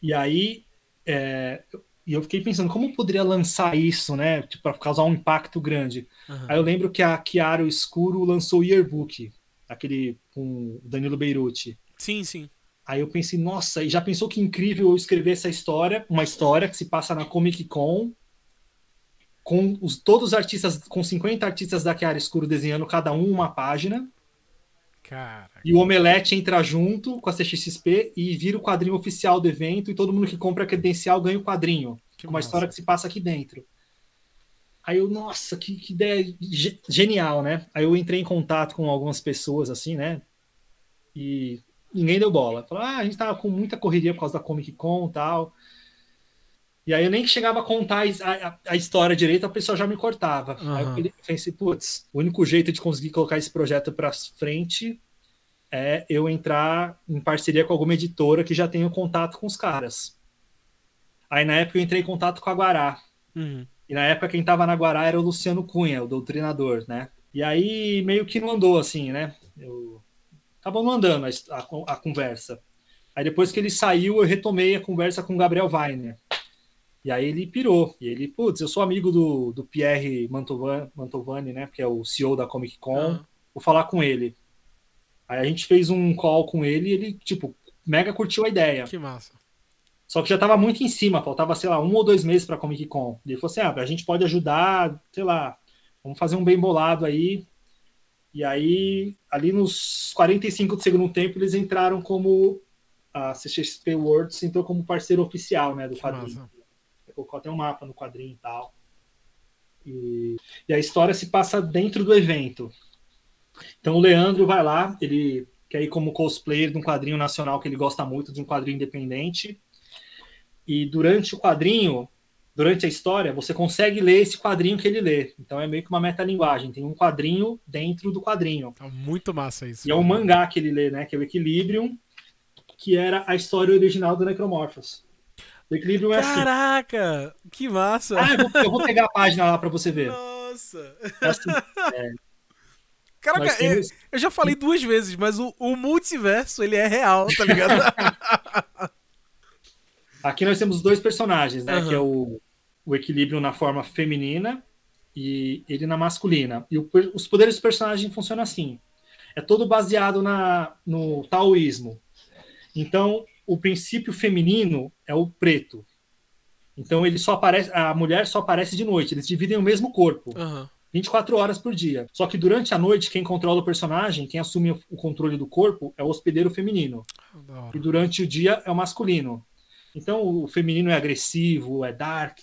E aí, é, e eu fiquei pensando, como eu poderia lançar isso, né? Tipo, para causar um impacto grande. Aham. Aí eu lembro que a Chiaro Escuro lançou o Yearbook, aquele com o Danilo Beirute. Sim, sim. Aí eu pensei, nossa, e já pensou que incrível eu escrever essa história, uma história que se passa na Comic Con, com os, todos os artistas, com 50 artistas da Chiara Escuro desenhando cada um uma página, Cara. e o Omelete entra junto com a CXXP e vira o quadrinho oficial do evento, e todo mundo que compra a credencial ganha o quadrinho, Que uma massa. história que se passa aqui dentro. Aí eu, nossa, que, que ideia ge- genial, né? Aí eu entrei em contato com algumas pessoas, assim, né? E ninguém deu bola. Falaram, ah, a gente tava com muita correria por causa da Comic Con e tal. E aí eu nem chegava a contar a, a- a história direito, a pessoa já me cortava. Aí eu falei- pensei, putz, o único jeito de conseguir colocar esse projeto para frente é eu entrar em parceria com alguma editora que já tenha contato com os caras. Aí na época eu entrei em contato com a Guará. Uhum. E na época quem tava na Guará era o Luciano Cunha, o doutrinador, né? E aí meio que não andou assim, né? Eu... Acabou não andando a, a a conversa. Aí depois que ele saiu, eu retomei a conversa com o Gabriel Weiner. E aí ele pirou. E ele, putz, eu sou amigo do, do Pierre Mantovani, Mantovani, né? Que é o CEO da Comic Con. Vou falar com ele. Aí a gente fez um call com ele e ele, tipo, mega curtiu a ideia. Que massa. Só que já tava muito em cima, faltava, sei lá, um ou dois meses pra Comic Con. E ele falou assim: ah, a gente pode ajudar, sei lá, vamos fazer um bem bolado aí. E aí, ali nos 45 do segundo tempo, eles entraram como. A CXP Worlds entrou como parceiro oficial, né, do Que quadrinho. massa. Colocou até um mapa no quadrinho e tal. E, e a história se passa dentro do evento. Então o Leandro vai lá, ele quer ir como cosplayer de um quadrinho nacional que ele gosta muito, de um quadrinho independente. E durante o quadrinho, durante a história, você consegue ler esse quadrinho que ele lê. Então é meio que uma metalinguagem. Tem um quadrinho dentro do quadrinho. Tá muito massa isso. E é um mangá que ele lê, né? Que é o Equilibrium, que era a história original do Necromorphos. O Equilibrium é assim. Caraca! Que massa! Ah, eu vou, eu vou pegar a página lá pra você ver. Nossa! É assim, Caraca, nós temos- eu, eu já falei duas vezes, mas o, o multiverso, ele é real, tá ligado? Aqui nós temos dois personagens, né? Aham. Que é o, o equilíbrio na forma feminina e ele na masculina. E o os poderes dos personagens funcionam assim. É todo baseado na, no taoísmo. Então, o princípio feminino é o preto. Então, ele só aparece, a mulher só aparece de noite. Eles dividem o mesmo corpo. Aham. 24 horas por dia. Só que durante a noite, quem controla o personagem, quem assume o controle do corpo, é o hospedeiro feminino. Hora. E durante o dia é o masculino. Então o feminino é agressivo, é dark,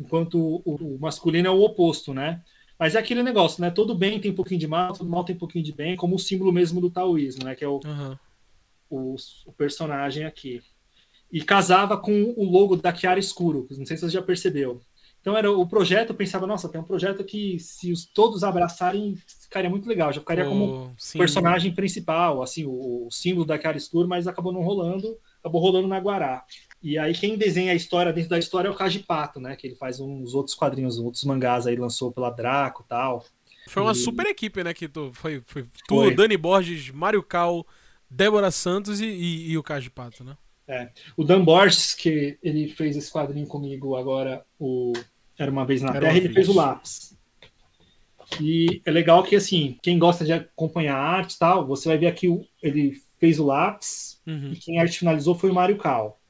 enquanto o, masculino é o oposto, né? Mas é aquele negócio, né? Todo bem tem um pouquinho de mal, todo mal tem um pouquinho de bem, como o símbolo mesmo do taoísmo, né? Que é o, Aham. o, o personagem aqui. E casava com o logo da Chiara Escuro, não sei se você já percebeu. Então era o projeto, eu pensava, nossa, tem um projeto que se os, todos abraçarem, ficaria muito legal. Já ficaria como Pô, sim. personagem principal, assim, o, o símbolo da Cara Escuro, mas acabou não rolando, acabou rolando na Guará. E aí quem desenha a história dentro da história é o Kaji Pato, né? Que ele faz uns outros quadrinhos, outros mangás aí, lançou pela Draco e tal. Foi uma E- super equipe, né? Que tu, foi, foi tu, Foi. Dani Borges, Mário Cal, Débora Santos e, e, e o Cage Pato, né? O Dan Borges, que ele fez esse quadrinho comigo agora, o Era Uma Vez na Era Terra, ele fez o lápis. E é legal que, assim, quem gosta de acompanhar a arte e tal, você vai ver aqui, o- ele fez o lápis, Uhum. e quem arte finalizou foi o Mário Cal.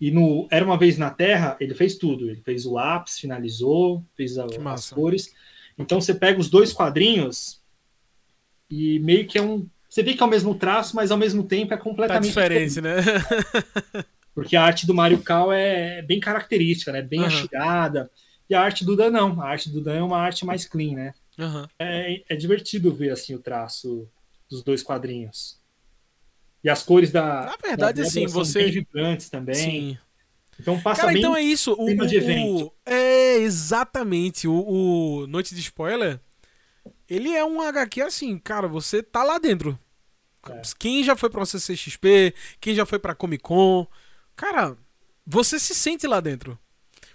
E no Era Uma Vez na Terra, ele fez tudo. Ele fez o lápis, finalizou, fez a- as cores. Então você pega os dois quadrinhos e meio que é um. Você vê que é o mesmo traço, mas ao mesmo tempo é Tá completamente diferente, né? porque a arte do Mario Cal é bem característica, né? Bem Aham. achigada. E a arte do Dan não. A arte do Dan é uma arte mais clean, né? Aham. É, é divertido ver assim o traço dos dois quadrinhos. E as cores da. Na verdade, da são você- vibrantes também. Sim. Então passa Cara, bem. então é isso. O, o- de o- evento. é, exatamente. O, o Noite de Spoiler, ele é um HQ assim, cara, você tá lá dentro. É. Quem já foi pra CCXP, quem já foi pra Comic Con, cara, você se sente lá dentro.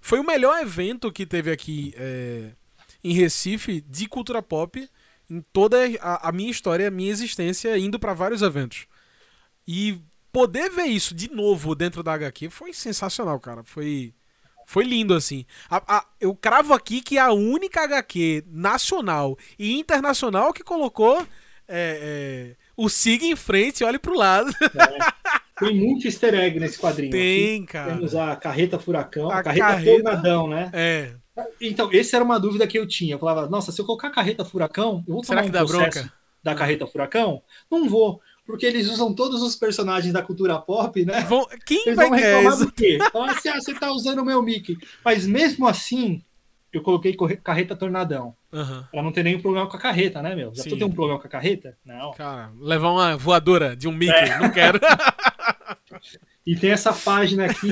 Foi o melhor evento que teve aqui é, em Recife de cultura pop em toda a, a minha história, a minha existência, indo pra vários eventos. E poder ver isso de novo dentro da HQ foi sensacional, cara. Foi, foi lindo, assim. A- a- eu cravo aqui que a única HQ nacional e internacional que colocou é, é, o siga em frente e olhe pro lado. Tem muito easter egg nesse quadrinho. Tem, Aqui cara. Temos a carreta furacão, A a, carreta, carreta- né? É. Então, essa era uma dúvida que eu tinha. Eu falava, nossa, se eu colocar carreta furacão, eu vou Será tomar que um dá processo bronca? da carreta furacão? Não vou, porque eles usam todos os personagens da cultura pop, né? Vão, quem Eles vai vão reclamar do quê? Falar assim, ah, você tá usando o meu Mickey. Mas mesmo assim, eu coloquei carreta tornadão. Aham. Pra não ter nenhum problema com a carreta, né, meu? Já Sim. tu tem um problema com a carreta? Não. Cara, levar uma voadora de um Mickey, É. não quero. E tem essa página aqui,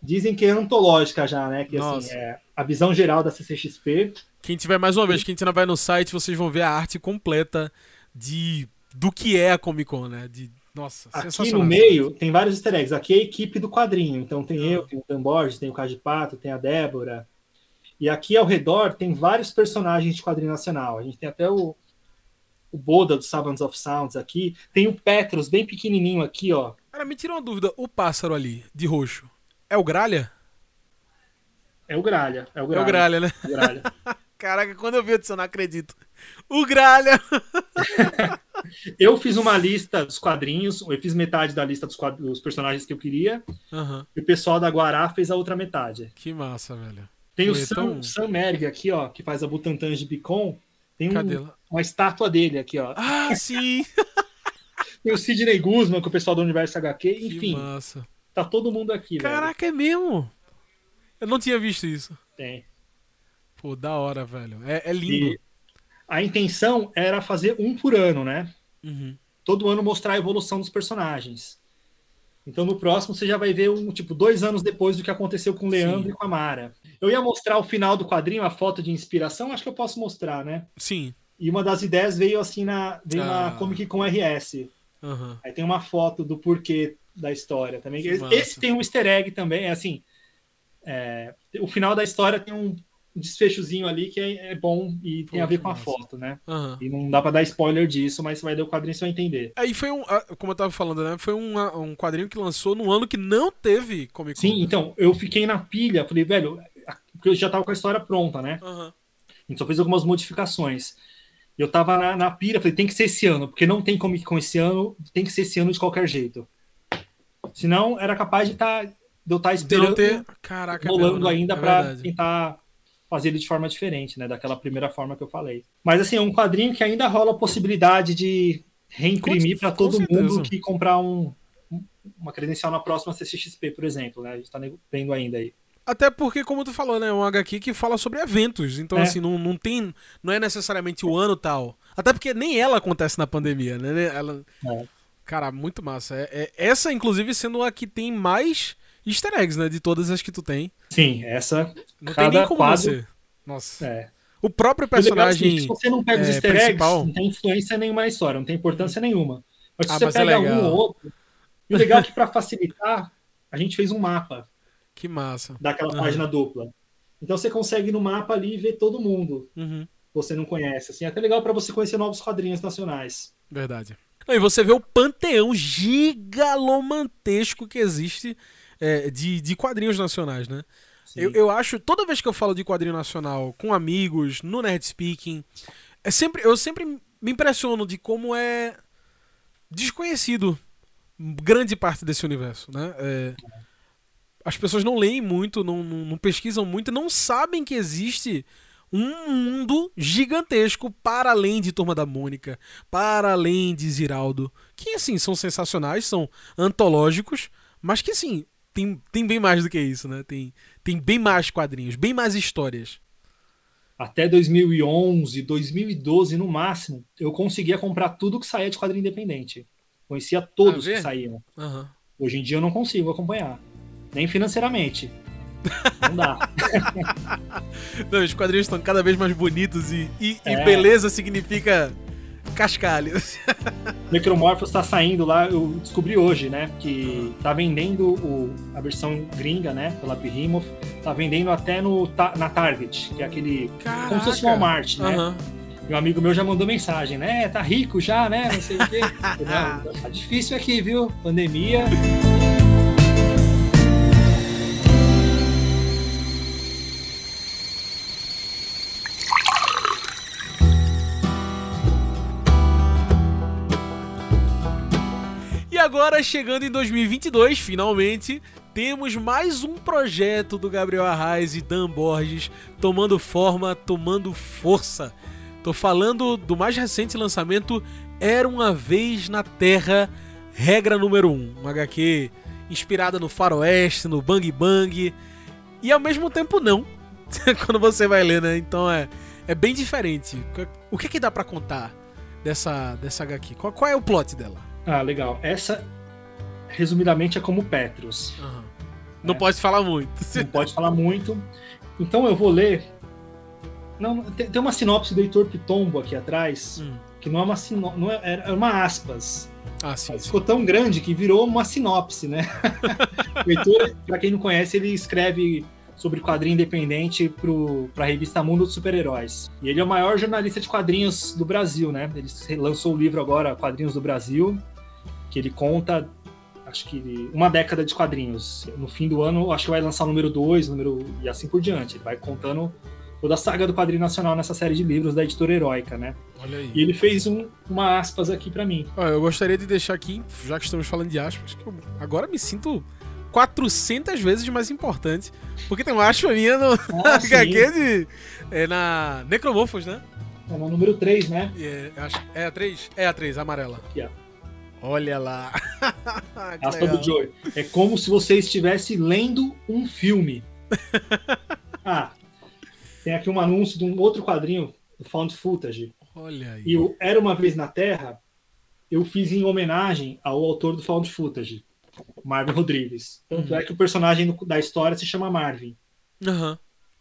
dizem que é antológica já, né? Que Nossa. assim, é a visão geral da CCXP. Quem tiver mais uma vez, quem não vai no site, vocês vão ver a arte completa de do que é a Comic Con, né? De, nossa, Aqui no meio tem vários easter eggs. Aqui é a equipe do quadrinho. Então tem Ah. eu, tem o Dan Borges, tem o Cade Pato, tem a Débora. E aqui ao redor tem vários personagens de quadrinho nacional. A gente tem até o, o Boda do Savants of Sounds aqui. Tem o Petros, bem pequenininho aqui, ó. Cara, me tira uma dúvida. O pássaro ali, de roxo, é o Gralha? É o Gralha. É o É Gralha. o Gralha, né? É o Gralha. Caraca, quando eu vi, disse, eu não acredito. O Gralha! eu fiz uma lista dos quadrinhos. Eu fiz metade da lista dos, dos personagens que eu queria. Aham, E o pessoal da Guará fez a outra metade. que massa, velho. Tem o Sam, tão- Sam Merg aqui, ó, que faz a Butantan de Bicon. Tem um- uma estátua dele aqui, ó. Ah, sim! Tem o Sidney Guzman, com o pessoal do Universo HQ. Que Enfim, massa. tá todo mundo aqui, velho. Caraca, é mesmo? Eu não tinha visto isso. Tem. Pô, da hora, velho. É, é lindo. E a intenção era fazer um por ano, né? Uhum. Todo ano mostrar a evolução dos personagens. Então no próximo você já vai ver um tipo dois anos depois do que aconteceu com o Leandro Sim. e com a Mara. Eu ia mostrar o final do quadrinho, a foto de inspiração, acho que eu posso mostrar, né? Sim. E uma das ideias veio assim na, veio Ah. na Comic Con RS. Aham. Aí tem uma foto do porquê da história também. Esse tem um easter egg também, é assim. é, o final da história tem um desfechozinho ali que é, é bom e tem a ver com a foto, né? Aham. E não dá pra dar spoiler disso, mas você vai ler o quadrinho e você vai entender. Aí foi um, ah, como eu tava falando, né? Foi um, ah, um quadrinho que lançou num ano que não teve Comic Con. Sim, então, eu fiquei na pilha, falei, velho, porque eu já tava com a história pronta, né? Aham. A gente só fez algumas modificações. Eu tava na, na pilha, falei, tem que ser esse ano, porque não tem Comic Con esse ano, tem que ser esse ano de qualquer jeito. Senão, era capaz de, tá, de eu estar De não esperando, ter. Caraca, é rolando mesmo, né? ainda É pra verdade. tentar fazer ele de forma diferente, né? Daquela primeira forma que eu falei. Mas, assim, é um quadrinho que ainda rola a possibilidade de reimprimir para todo mundo que comprar um, um- uma credencial na próxima CCXP, por exemplo, né? A gente tá vendo ainda aí. Até porque, como tu falou, né? É um HQ que fala sobre eventos. Então, É. assim, não, não tem. Não é necessariamente o ano tal. Até porque nem ela acontece na pandemia, né? Ela. É. Cara, muito massa. É, é- essa, inclusive, sendo a que tem mais easter eggs, né? De todas as que tu tem. Sim, essa. Não Cada tem nem como quadro- você. Nossa. É. O próprio O é o seguinte, personagem. se você não pega os é, easter eggs, principal- não tem influência nenhuma na história, não tem importância nenhuma. Mas se Ah, você mas é pega legal. um ou outro. E o legal é que, para facilitar, a gente fez um mapa Que massa. daquela Aham. página dupla. Então você consegue no mapa ali ver todo mundo Uhum. você não conhece. Assim, é até legal para você conhecer novos quadrinhos nacionais. Verdade. E você vê o panteão gigalomantesco que existe é, de, de quadrinhos nacionais, né? Sim. Eu, eu acho, toda vez que eu falo de quadrinho nacional com amigos, no Nerd Speaking, é sempre, eu sempre me impressiono de como é desconhecido grande parte desse universo, né? É, as pessoas não leem muito, não, não, não pesquisam muito, não sabem que existe um mundo gigantesco para além de Turma da Mônica, para além de Ziraldo, que assim são sensacionais, são antológicos, mas que assim tem, tem bem mais do que isso, né? Tem, tem bem mais quadrinhos, bem mais histórias. Até 2011, 2012 no máximo, eu conseguia comprar tudo que saía de quadrinho independente. Conhecia todos Ah, vê? que saíam. Aham. Hoje em dia eu não consigo acompanhar. Nem financeiramente. Não dá. Não, os quadrinhos estão cada vez mais bonitos e, e, e É. beleza significa cascalho. Necromorphos tá saindo lá, eu descobri hoje, né? Que tá vendendo o, a versão gringa, né? Pela Behemoth. Tá vendendo até no, na Target, que é aquele. Como se fosse Caraca. Walmart, né? Aham. E um amigo meu já mandou mensagem, né? Tá rico já, né? Não sei o quê. Tá difícil aqui, viu? Pandemia. Agora, chegando em 2022, finalmente, temos mais um projeto do Gabriel Arraes e Dan Borges tomando forma, tomando força. Tô falando do mais recente lançamento Era Uma Vez na Terra, regra número 1. Um HQ inspirada no faroeste, no bang bang, e ao mesmo tempo não, quando você vai ler, né? Então é, é bem diferente. O que, que dá pra contar dessa, dessa HQ? Qual, qual é o plot dela? Ah, legal. Essa, resumidamente, é como Petrus. Não É. pode falar muito. Não pode falar muito. Então eu vou ler. Não, tem, tem uma sinopse do Heitor Pitombo aqui atrás, Hum. que não é uma sinopse, não é, é uma aspas. Ah, sim. sim. Ficou tão grande que virou uma sinopse, né? o Heitor, pra quem não conhece, ele escreve sobre quadrinho independente para a revista Mundo dos Super-Heróis. E ele é o maior jornalista de quadrinhos do Brasil, né? Ele lançou o livro agora, Quadrinhos do Brasil, que ele conta, acho que uma década de quadrinhos. No fim do ano, acho que vai lançar o número 2, número e assim por diante. Ele vai contando toda a saga do quadrinho nacional nessa série de livros da editora Heróica, né? Olha aí. E ele fez um- uma aspas aqui para mim. Olha, eu gostaria de deixar aqui, já que estamos falando de aspas, que eu agora me sinto 400 vezes mais importante. Porque tem uma aspa minha no Ah. HQ de. É na Necromorphos, né? É no número 3, né? É, acho- é a 3? É a 3, a amarela. Aqui, ó. Olha lá. Aspa do Joey. É como se você estivesse lendo um filme. ah, tem aqui um anúncio de um outro quadrinho, o Found Footage. Olha aí. E o Era Uma Vez na Terra, eu fiz em homenagem ao autor do Found Footage, Marvin Rodrigues. Tanto Uhum. é que o personagem do- da história se chama Marvin. Aham.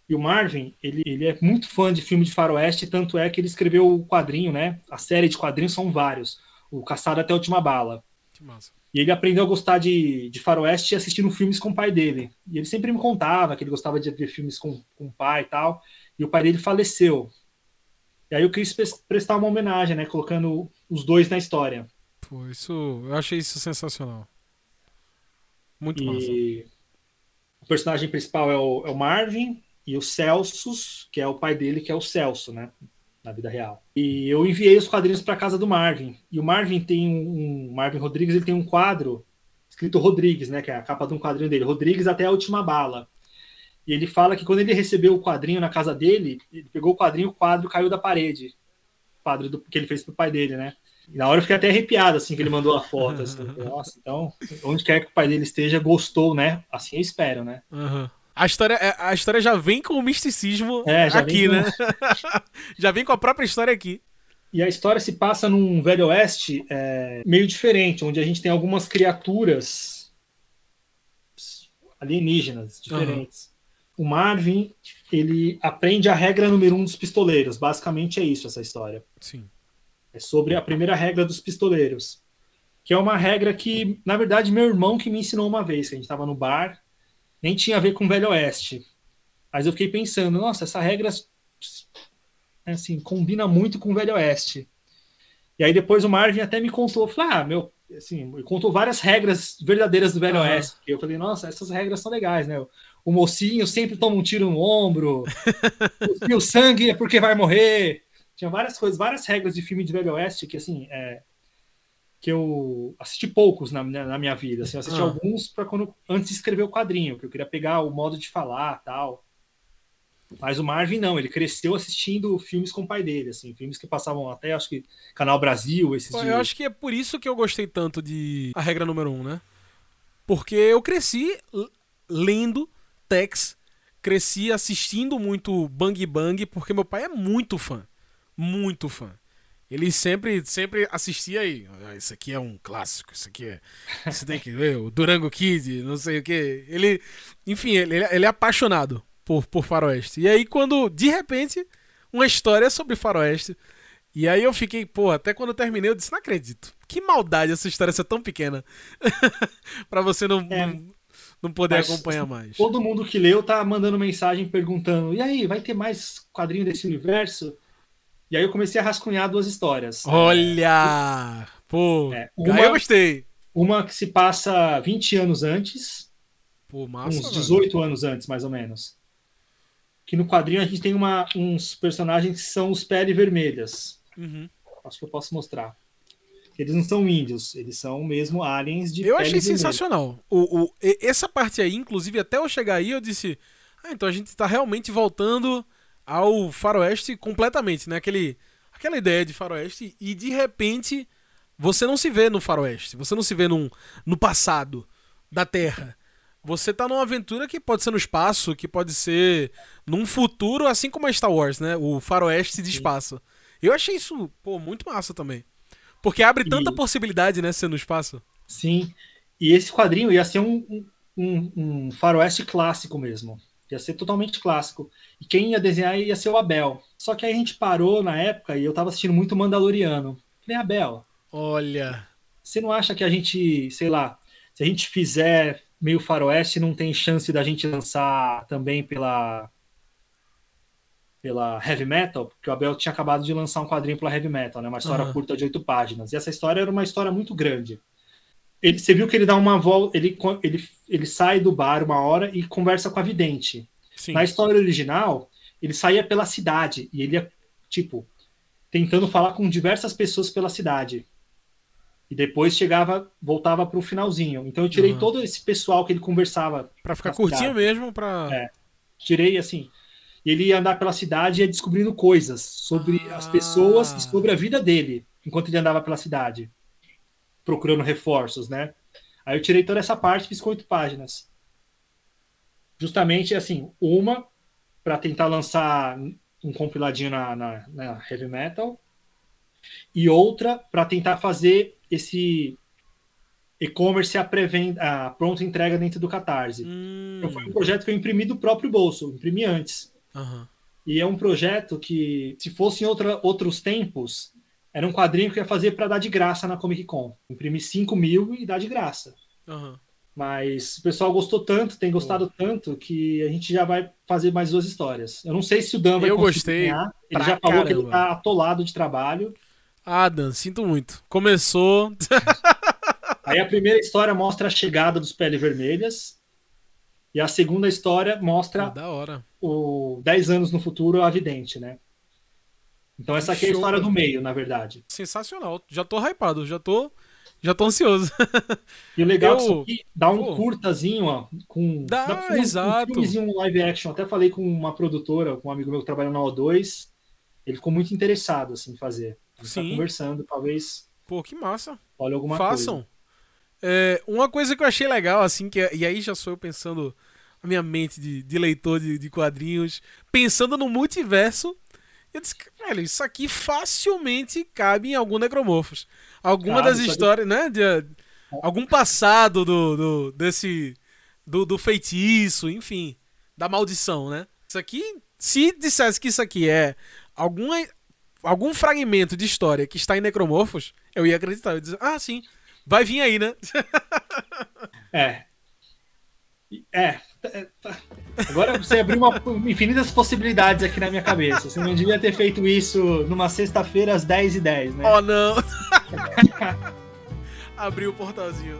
E o Marvin, ele, ele é muito fã de filme de faroeste, tanto é que ele escreveu o quadrinho, né? A série de quadrinhos são vários. O Caçado até a Última Bala. Que massa. E ele aprendeu a gostar de, de faroeste assistindo filmes com o pai dele. E ele sempre me contava que ele gostava de ver filmes com, com o pai e tal. E o pai dele faleceu. E aí eu quis pres- prestar uma homenagem, né? Colocando os dois na história. Pô, isso. Eu achei isso sensacional. Muito massa. E o personagem principal é o, é o Marvin e o Celsus, que é o pai dele, que é o Celso, né? Na vida real. E eu enviei os quadrinhos para casa do Marvin. E o Marvin tem um, um- Marvin Rodrigues, ele tem um quadro escrito Rodrigues, né? Que é a capa de um quadrinho dele. Rodrigues até a última bala. E ele fala que quando ele recebeu o quadrinho na casa dele, ele pegou o quadrinho, o quadro caiu da parede. O quadro do- que ele fez pro pai dele, né? E na hora eu fiquei até arrepiado, assim, que ele mandou a foto. Assim. Nossa, então, onde quer que o pai dele esteja, gostou, né? Assim eu espero, né? Aham. A história, é- a história já vem com o misticismo É, aqui, vem né? já vem com a própria história aqui. E a história se passa num Velho Oeste é, meio diferente, onde a gente tem algumas criaturas alienígenas diferentes. O Marvin, ele aprende a regra número um dos pistoleiros. Basicamente é isso essa história. Sim. É sobre a primeira regra dos pistoleiros. Que é uma regra que, na verdade, meu irmão que me ensinou uma vez, que a gente estava no bar, nem tinha a ver com o Velho Oeste. Mas eu fiquei pensando, nossa, essa regra assim, combina muito com o Velho Oeste. E aí depois o Marvin até me contou, falou, ah, meu, assim, contou várias regras verdadeiras do Velho Aham. Oeste. E eu falei, nossa, essas regras são legais, né? O mocinho sempre toma um tiro no ombro, e o sangue é porque vai morrer. Tinha várias coisas, várias regras de filme de Velho Oeste que, assim, é, que eu assisti poucos na, minha- na minha vida. Assim, eu assisti Ah. alguns para quando antes de escrever o quadrinho, que eu queria pegar o modo de falar tal. Mas o Marvin não, ele cresceu assistindo filmes com o pai dele, assim, filmes que passavam até, acho que Canal Brasil, esses de- Eu acho que é por isso que eu gostei tanto de A Regra Número 1, um, né? Porque eu cresci lendo Tex, cresci assistindo muito Bang Bang, porque meu pai é muito fã. Muito fã. Ele sempre, sempre assistia aí. "Ah, Isso aqui é um clássico, isso aqui é. Você tem que ver, o Durango Kid, não sei o quê. Ele. Enfim, ele, ele é apaixonado por, por Faroeste. E aí, quando, de repente, uma história sobre Faroeste. E aí eu fiquei, pô, até quando eu terminei, eu disse, não acredito. Que maldade essa história ser tão pequena. pra você não, É. não, não poder acompanhar mais. Todo mundo que leu tá mandando mensagem perguntando: e aí, vai ter mais quadrinho desse universo? E aí eu comecei a rascunhar duas histórias. Olha! Pô, É, uma- eu gostei. Uma que se passa 20 anos antes, Pô, massa. uns mano. 18 anos antes, mais ou menos. Que no quadrinho a gente tem uma, uns personagens que são os pele vermelhas. Uhum. Acho que eu posso mostrar. Eles não são índios, eles são mesmo aliens de Eu pele achei sensacional. O, o, essa parte aí, inclusive, até eu chegar aí, eu disse: Ah, então a gente tá realmente voltando ao faroeste completamente, né? Aquele, aquela ideia de faroeste, e de repente você não se vê no faroeste, você não se vê num, no passado da Terra. Você tá numa aventura que pode ser no espaço, que pode ser num futuro, assim como a Star Wars, né? O faroeste de espaço. Eu achei isso, pô, muito massa também. Porque abre E- tanta possibilidade, né, ser no espaço. Sim. E esse quadrinho ia ser um, um- um faroeste clássico mesmo. Ia ser totalmente clássico. E quem ia desenhar ia ser o Abel. Só que aí a gente parou na época e eu tava assistindo muito Mandaloriano. Falei, Abel, Olha. você não acha que a gente, sei lá, se a gente fizer meio faroeste, não tem chance da gente lançar também pela pela Heavy Metal? Porque o Abel tinha acabado de lançar um quadrinho pela Heavy Metal, né? Uma história Aham. curta de oito páginas. E essa história era uma história muito grande. Ele, você viu que ele dá uma volta, ele, ele, ele sai do bar uma hora e conversa com a vidente. Sim. Na história original, ele saía pela cidade e ele ia, tipo, tentando falar com diversas pessoas pela cidade. E depois chegava, voltava pro finalzinho. Então eu tirei Uhum. todo esse pessoal que ele conversava, Pra ficar curtinho cidade. mesmo, pra. É. tirei assim. E ele ia andar pela cidade e ia descobrindo coisas sobre Ah. as pessoas e sobre a vida dele, enquanto ele andava pela cidade, procurando reforços, né? Aí eu tirei toda essa parte e fiz com oito páginas. Justamente assim, uma para tentar lançar um compiladinho na, na, na Heavy Metal e outra para tentar fazer esse e-commerce a, pré-venda- a pronta entrega dentro do Catarse. Hum. Então, foi um projeto que eu imprimi do próprio bolso, imprimi antes. Aham. E é um projeto que, se fosse em outra, outros tempos, era um quadrinho que eu ia fazer para dar de graça na Comic Con. Imprimir 5 mil e dar de graça. Aham. Mas o pessoal gostou tanto, tem gostado tanto, que a gente já vai fazer mais duas histórias. Eu não sei se o Dan vai Eu gostei desenhar. Ele já falou que ele tá atolado de trabalho. Ah, Dan, sinto muito. Começou. Aí a primeira história mostra a chegada dos Pele Vermelhas. E a segunda história mostra da hora. o 10 anos no futuro, a vidente, né? Então essa aqui é a história do meio, na verdade. Sensacional. Já tô hypado, já tô. Já tô ansioso. E o legal é que Eu- isso aqui dá um Pô. curtazinho, ó, com Dá, fazer um- exato. um filmezinho live action. Até falei com uma produtora, com um amigo meu que trabalha na O2, ele ficou muito interessado assim em fazer. A gente tá Sim. conversando, talvez Pô, que massa. olhe alguma Façam. É, uma coisa que eu achei legal, assim, que é- e aí já sou eu pensando a minha mente de, de leitor de, de quadrinhos, pensando no multiverso. Eu disse, velho, isso aqui facilmente cabe em algum Necromorphos. Alguma das que- histórias, né? De, algum passado do, do- desse do, do feitiço, enfim, da maldição, né? Isso aqui, se dissesse que isso aqui é alguma, algum fragmento de história que está em Necromorphos, eu ia acreditar. Eu ia dizer, ah, sim, vai vir aí, né? É. É. Agora você abriu uma, infinitas possibilidades aqui na minha cabeça. Você não devia ter feito isso numa sexta-feira às 10h10, né? oh, não! Abriu o portalzinho.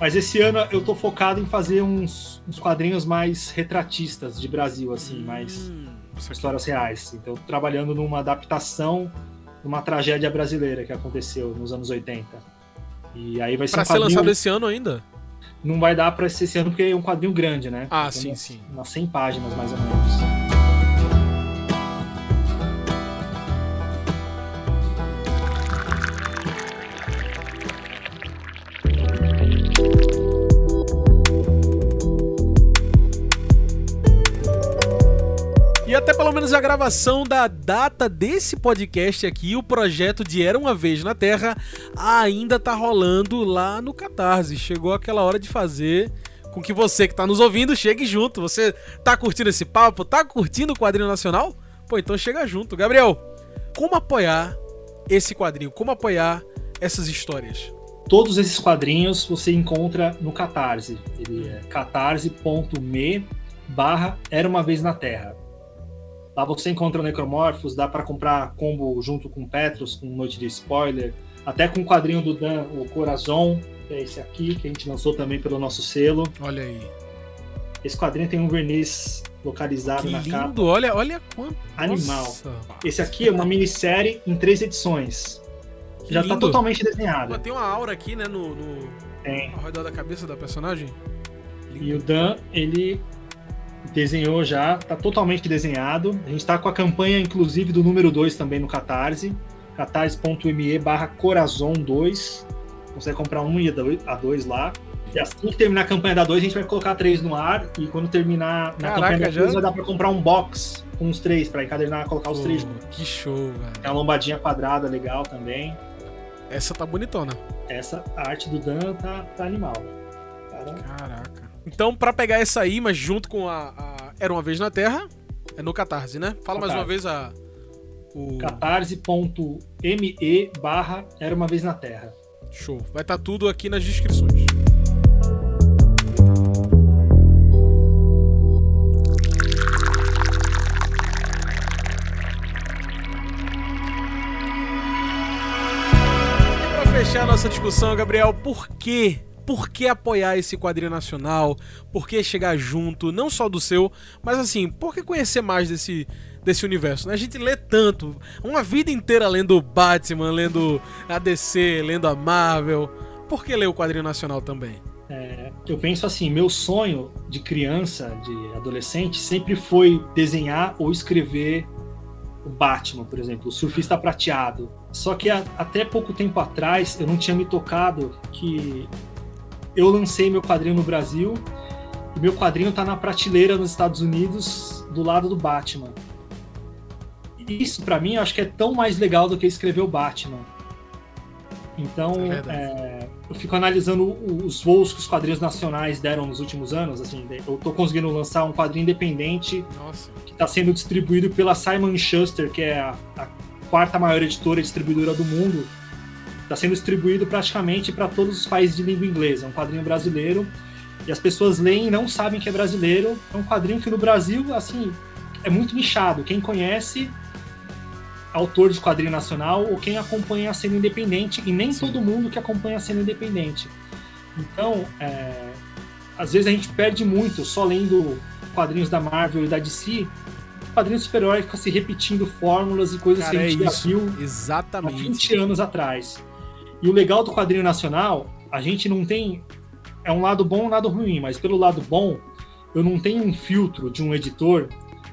Mas esse ano eu tô focado em fazer uns, uns quadrinhos mais retratistas de Brasil, assim, mais Hum, histórias reais. Então, trabalhando numa adaptação de uma tragédia brasileira que aconteceu nos anos 80. E aí vai ser pra um ser quadrinho... lançado esse ano ainda? Não vai dar pra ser esse ano porque é um quadrinho grande, né? Ah, Tem sim, umas, sim. Umas 100 páginas, mais ou menos. E até pelo menos a gravação da data desse podcast aqui, o projeto de Era Uma Vez na Terra, ainda tá rolando lá no Catarse. Chegou aquela hora de fazer com que você que tá nos ouvindo chegue junto. Você tá curtindo esse papo? Tá curtindo o quadrinho nacional? Pô, então chega junto. Gabriel, como apoiar esse quadrinho? Como apoiar essas histórias? Todos esses quadrinhos você encontra no Catarse. Ele é catarse.me barra Era Uma Vez na Terra. Lá você encontra o Necromorphos, dá para comprar combo junto com Petros, com Noite de Spoiler, até com o quadrinho do Dan, o Corazon, que é esse aqui, que a gente lançou também pelo nosso selo. Olha aí. Esse quadrinho tem um verniz localizado Que na capa. lindo. Olha, olha quanto. Animal. Nossa. Esse aqui é uma minissérie em três edições. Que Já tá lindo. totalmente desenhada. Tem uma aura aqui, né, no, no Tem. ao redor da cabeça da personagem. E o Dan, ele desenhou já, tá totalmente desenhado. A gente tá com a campanha, inclusive, do número 2 também no Catarse. catarse.me barra Corazon 2. Consegue comprar um e a dois lá. E assim que terminar a campanha da 2, a gente vai colocar três no ar. E quando terminar na Caraca, campanha da já? 2, vai dar pra comprar um box com os três, pra encadernar, colocar os Pô, três. que show, velho. Tem uma lombadinha quadrada legal também. Essa tá bonitona. Essa a arte do Dan tá, tá animal. Cara, Caraca. Então, pra pegar essa aí, mas junto com a, a Era Uma Vez na Terra, é no Catarse, né? Fala mais uma vez a... O... catarse.me barra Era Uma Vez na Terra. Show. Vai estar tudo aqui nas descrições. Pra fechar a nossa discussão, Gabriel, por quê? Por que apoiar esse quadrinho nacional? Por que chegar junto, não só do seu, mas assim, por que conhecer mais desse, desse universo? né? A gente lê tanto, uma vida inteira lendo Batman, lendo a DC, lendo a Marvel. Por que ler o quadrinho nacional também? É, eu penso assim, meu sonho de criança, de adolescente, sempre foi desenhar ou escrever o Batman, por exemplo, o surfista prateado. Só que a- até pouco tempo atrás eu não tinha me tocado que eu lancei meu quadrinho no Brasil e meu quadrinho tá na prateleira nos Estados Unidos do lado do Batman. Isso pra mim eu acho que é tão mais legal do que escrever o Batman. Então, É é, eu fico analisando os voos que os quadrinhos nacionais deram nos últimos anos. Assim, eu tô conseguindo lançar um quadrinho independente Nossa. que está sendo distribuído pela Simon Schuster, que é a, a quarta maior editora e distribuidora do mundo. Está sendo distribuído praticamente para todos os países de língua inglesa. É um quadrinho brasileiro e as pessoas leem e não sabem que é brasileiro. É um quadrinho que no Brasil, assim, é muito nichado. Quem conhece autor de quadrinho nacional ou quem acompanha a cena independente e nem Sim. todo mundo que acompanha a cena independente. Então, é, às vezes a gente perde muito só lendo quadrinhos da Marvel e da DC. Quadrinhos de super-herói fica se repetindo fórmulas e coisas Cara, que a é gente já isso. viu há Exatamente. 20 anos atrás. E o legal do quadrinho nacional, a gente não tem. É um lado bom e um lado ruim, mas pelo lado bom, eu não tenho um filtro de um editor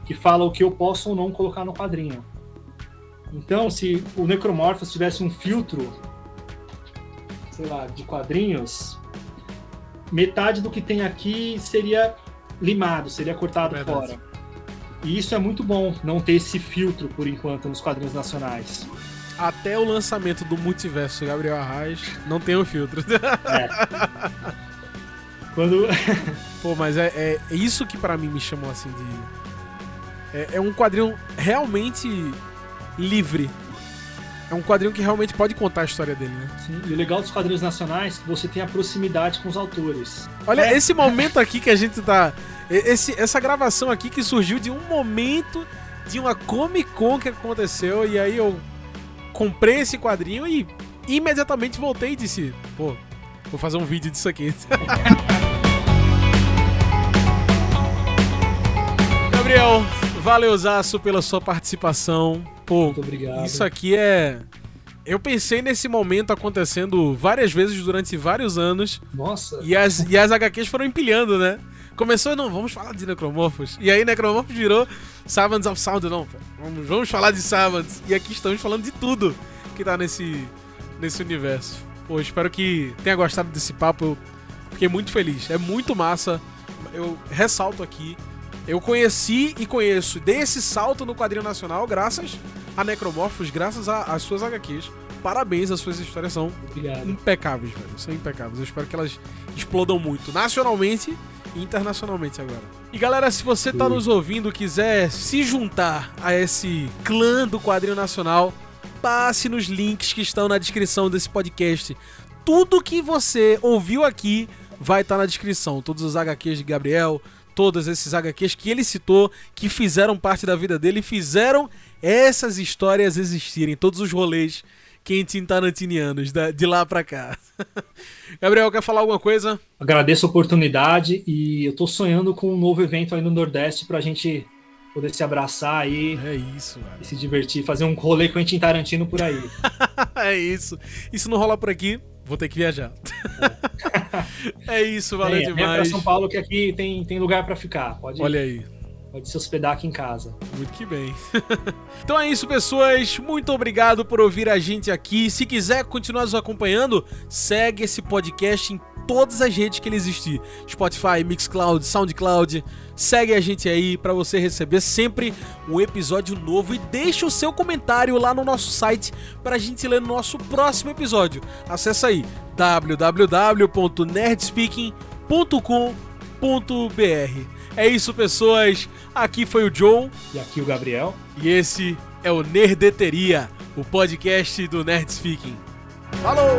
que fala o que eu posso ou não colocar no quadrinho. Então, se o Necromorphos tivesse um filtro, sei lá, de quadrinhos, metade do que tem aqui seria limado, seria cortado fora. E isso é muito bom, não ter esse filtro por enquanto nos quadrinhos nacionais. Até o lançamento do multiverso Gabriel Arraes não tem um filtro. Quando. Pô, mas é, é- é isso que pra mim me chamou assim de. É, é um quadrinho realmente livre. É um quadrinho que realmente pode contar a história dele, né? Sim, e o legal dos quadrinhos nacionais é que você tem a proximidade com os autores. Olha, É. esse momento aqui que a gente tá. Esse, essa gravação aqui que surgiu de um momento de uma Comic Con que aconteceu, e aí eu comprei esse quadrinho e imediatamente voltei e disse: pô, vou fazer um vídeo disso aqui. Gabriel, valeuzaço pela sua participação. Pô, Muito obrigado. isso aqui é. Eu pensei nesse momento acontecendo várias vezes durante vários anos. Nossa, E as, e as HQs foram empilhando, né? Começou, não, vamos falar de Necromorphos. E aí Necromorphos virou Savants of Sound, não. Vamos, vamos falar de Savants. E aqui estamos falando de tudo que tá nesse, nesse universo. Pô, espero que tenha gostado desse papo. Eu fiquei muito feliz. É muito massa. Eu ressalto aqui. Eu conheci e conheço, dei esse salto no quadrinho nacional graças a Necromorphos, graças às suas HQs. Parabéns, as suas histórias são obrigado. impecáveis, velho. São impecáveis. Eu espero que elas explodam muito, nacionalmente internacionalmente agora. E galera, se você tá nos ouvindo, quiser se juntar a esse clã do quadrinho nacional, passe nos links que estão na descrição desse podcast. Tudo que você ouviu aqui vai estar na descrição. Todos os HQs de Gabriel, todos esses HQs que ele citou, que fizeram parte da vida dele fizeram essas histórias existirem. Todos os rolês Quentin Tarantinianos, de lá pra cá. Gabriel, quer falar alguma coisa? Agradeço a oportunidade e eu tô sonhando com um novo evento aí no Nordeste pra gente poder se abraçar aí É isso, e se divertir, fazer um rolê com Quentin Tarantino por aí. É isso. Isso não rola por aqui, vou ter que viajar. é isso, valeu Venha, venha pra demais. São Paulo que aqui tem, tem lugar pra ficar. Pode, Olha aí. Pode se hospedar aqui em casa. Muito que bem. então é isso, pessoas. Muito obrigado por ouvir a gente aqui. Se quiser continuar nos acompanhando, segue esse podcast em todas as redes que ele existir: Spotify, Mixcloud, SoundCloud. Segue a gente aí para você receber sempre um episódio novo e deixa o seu comentário lá no nosso site para a gente ler no nosso próximo episódio. Acesse aí www.nerdspeaking.com.br. É isso, pessoas. Aqui foi o Joe. E aqui o Gabriel. E esse é o Nerdeteria, o podcast do Nerd Speaking. Falou!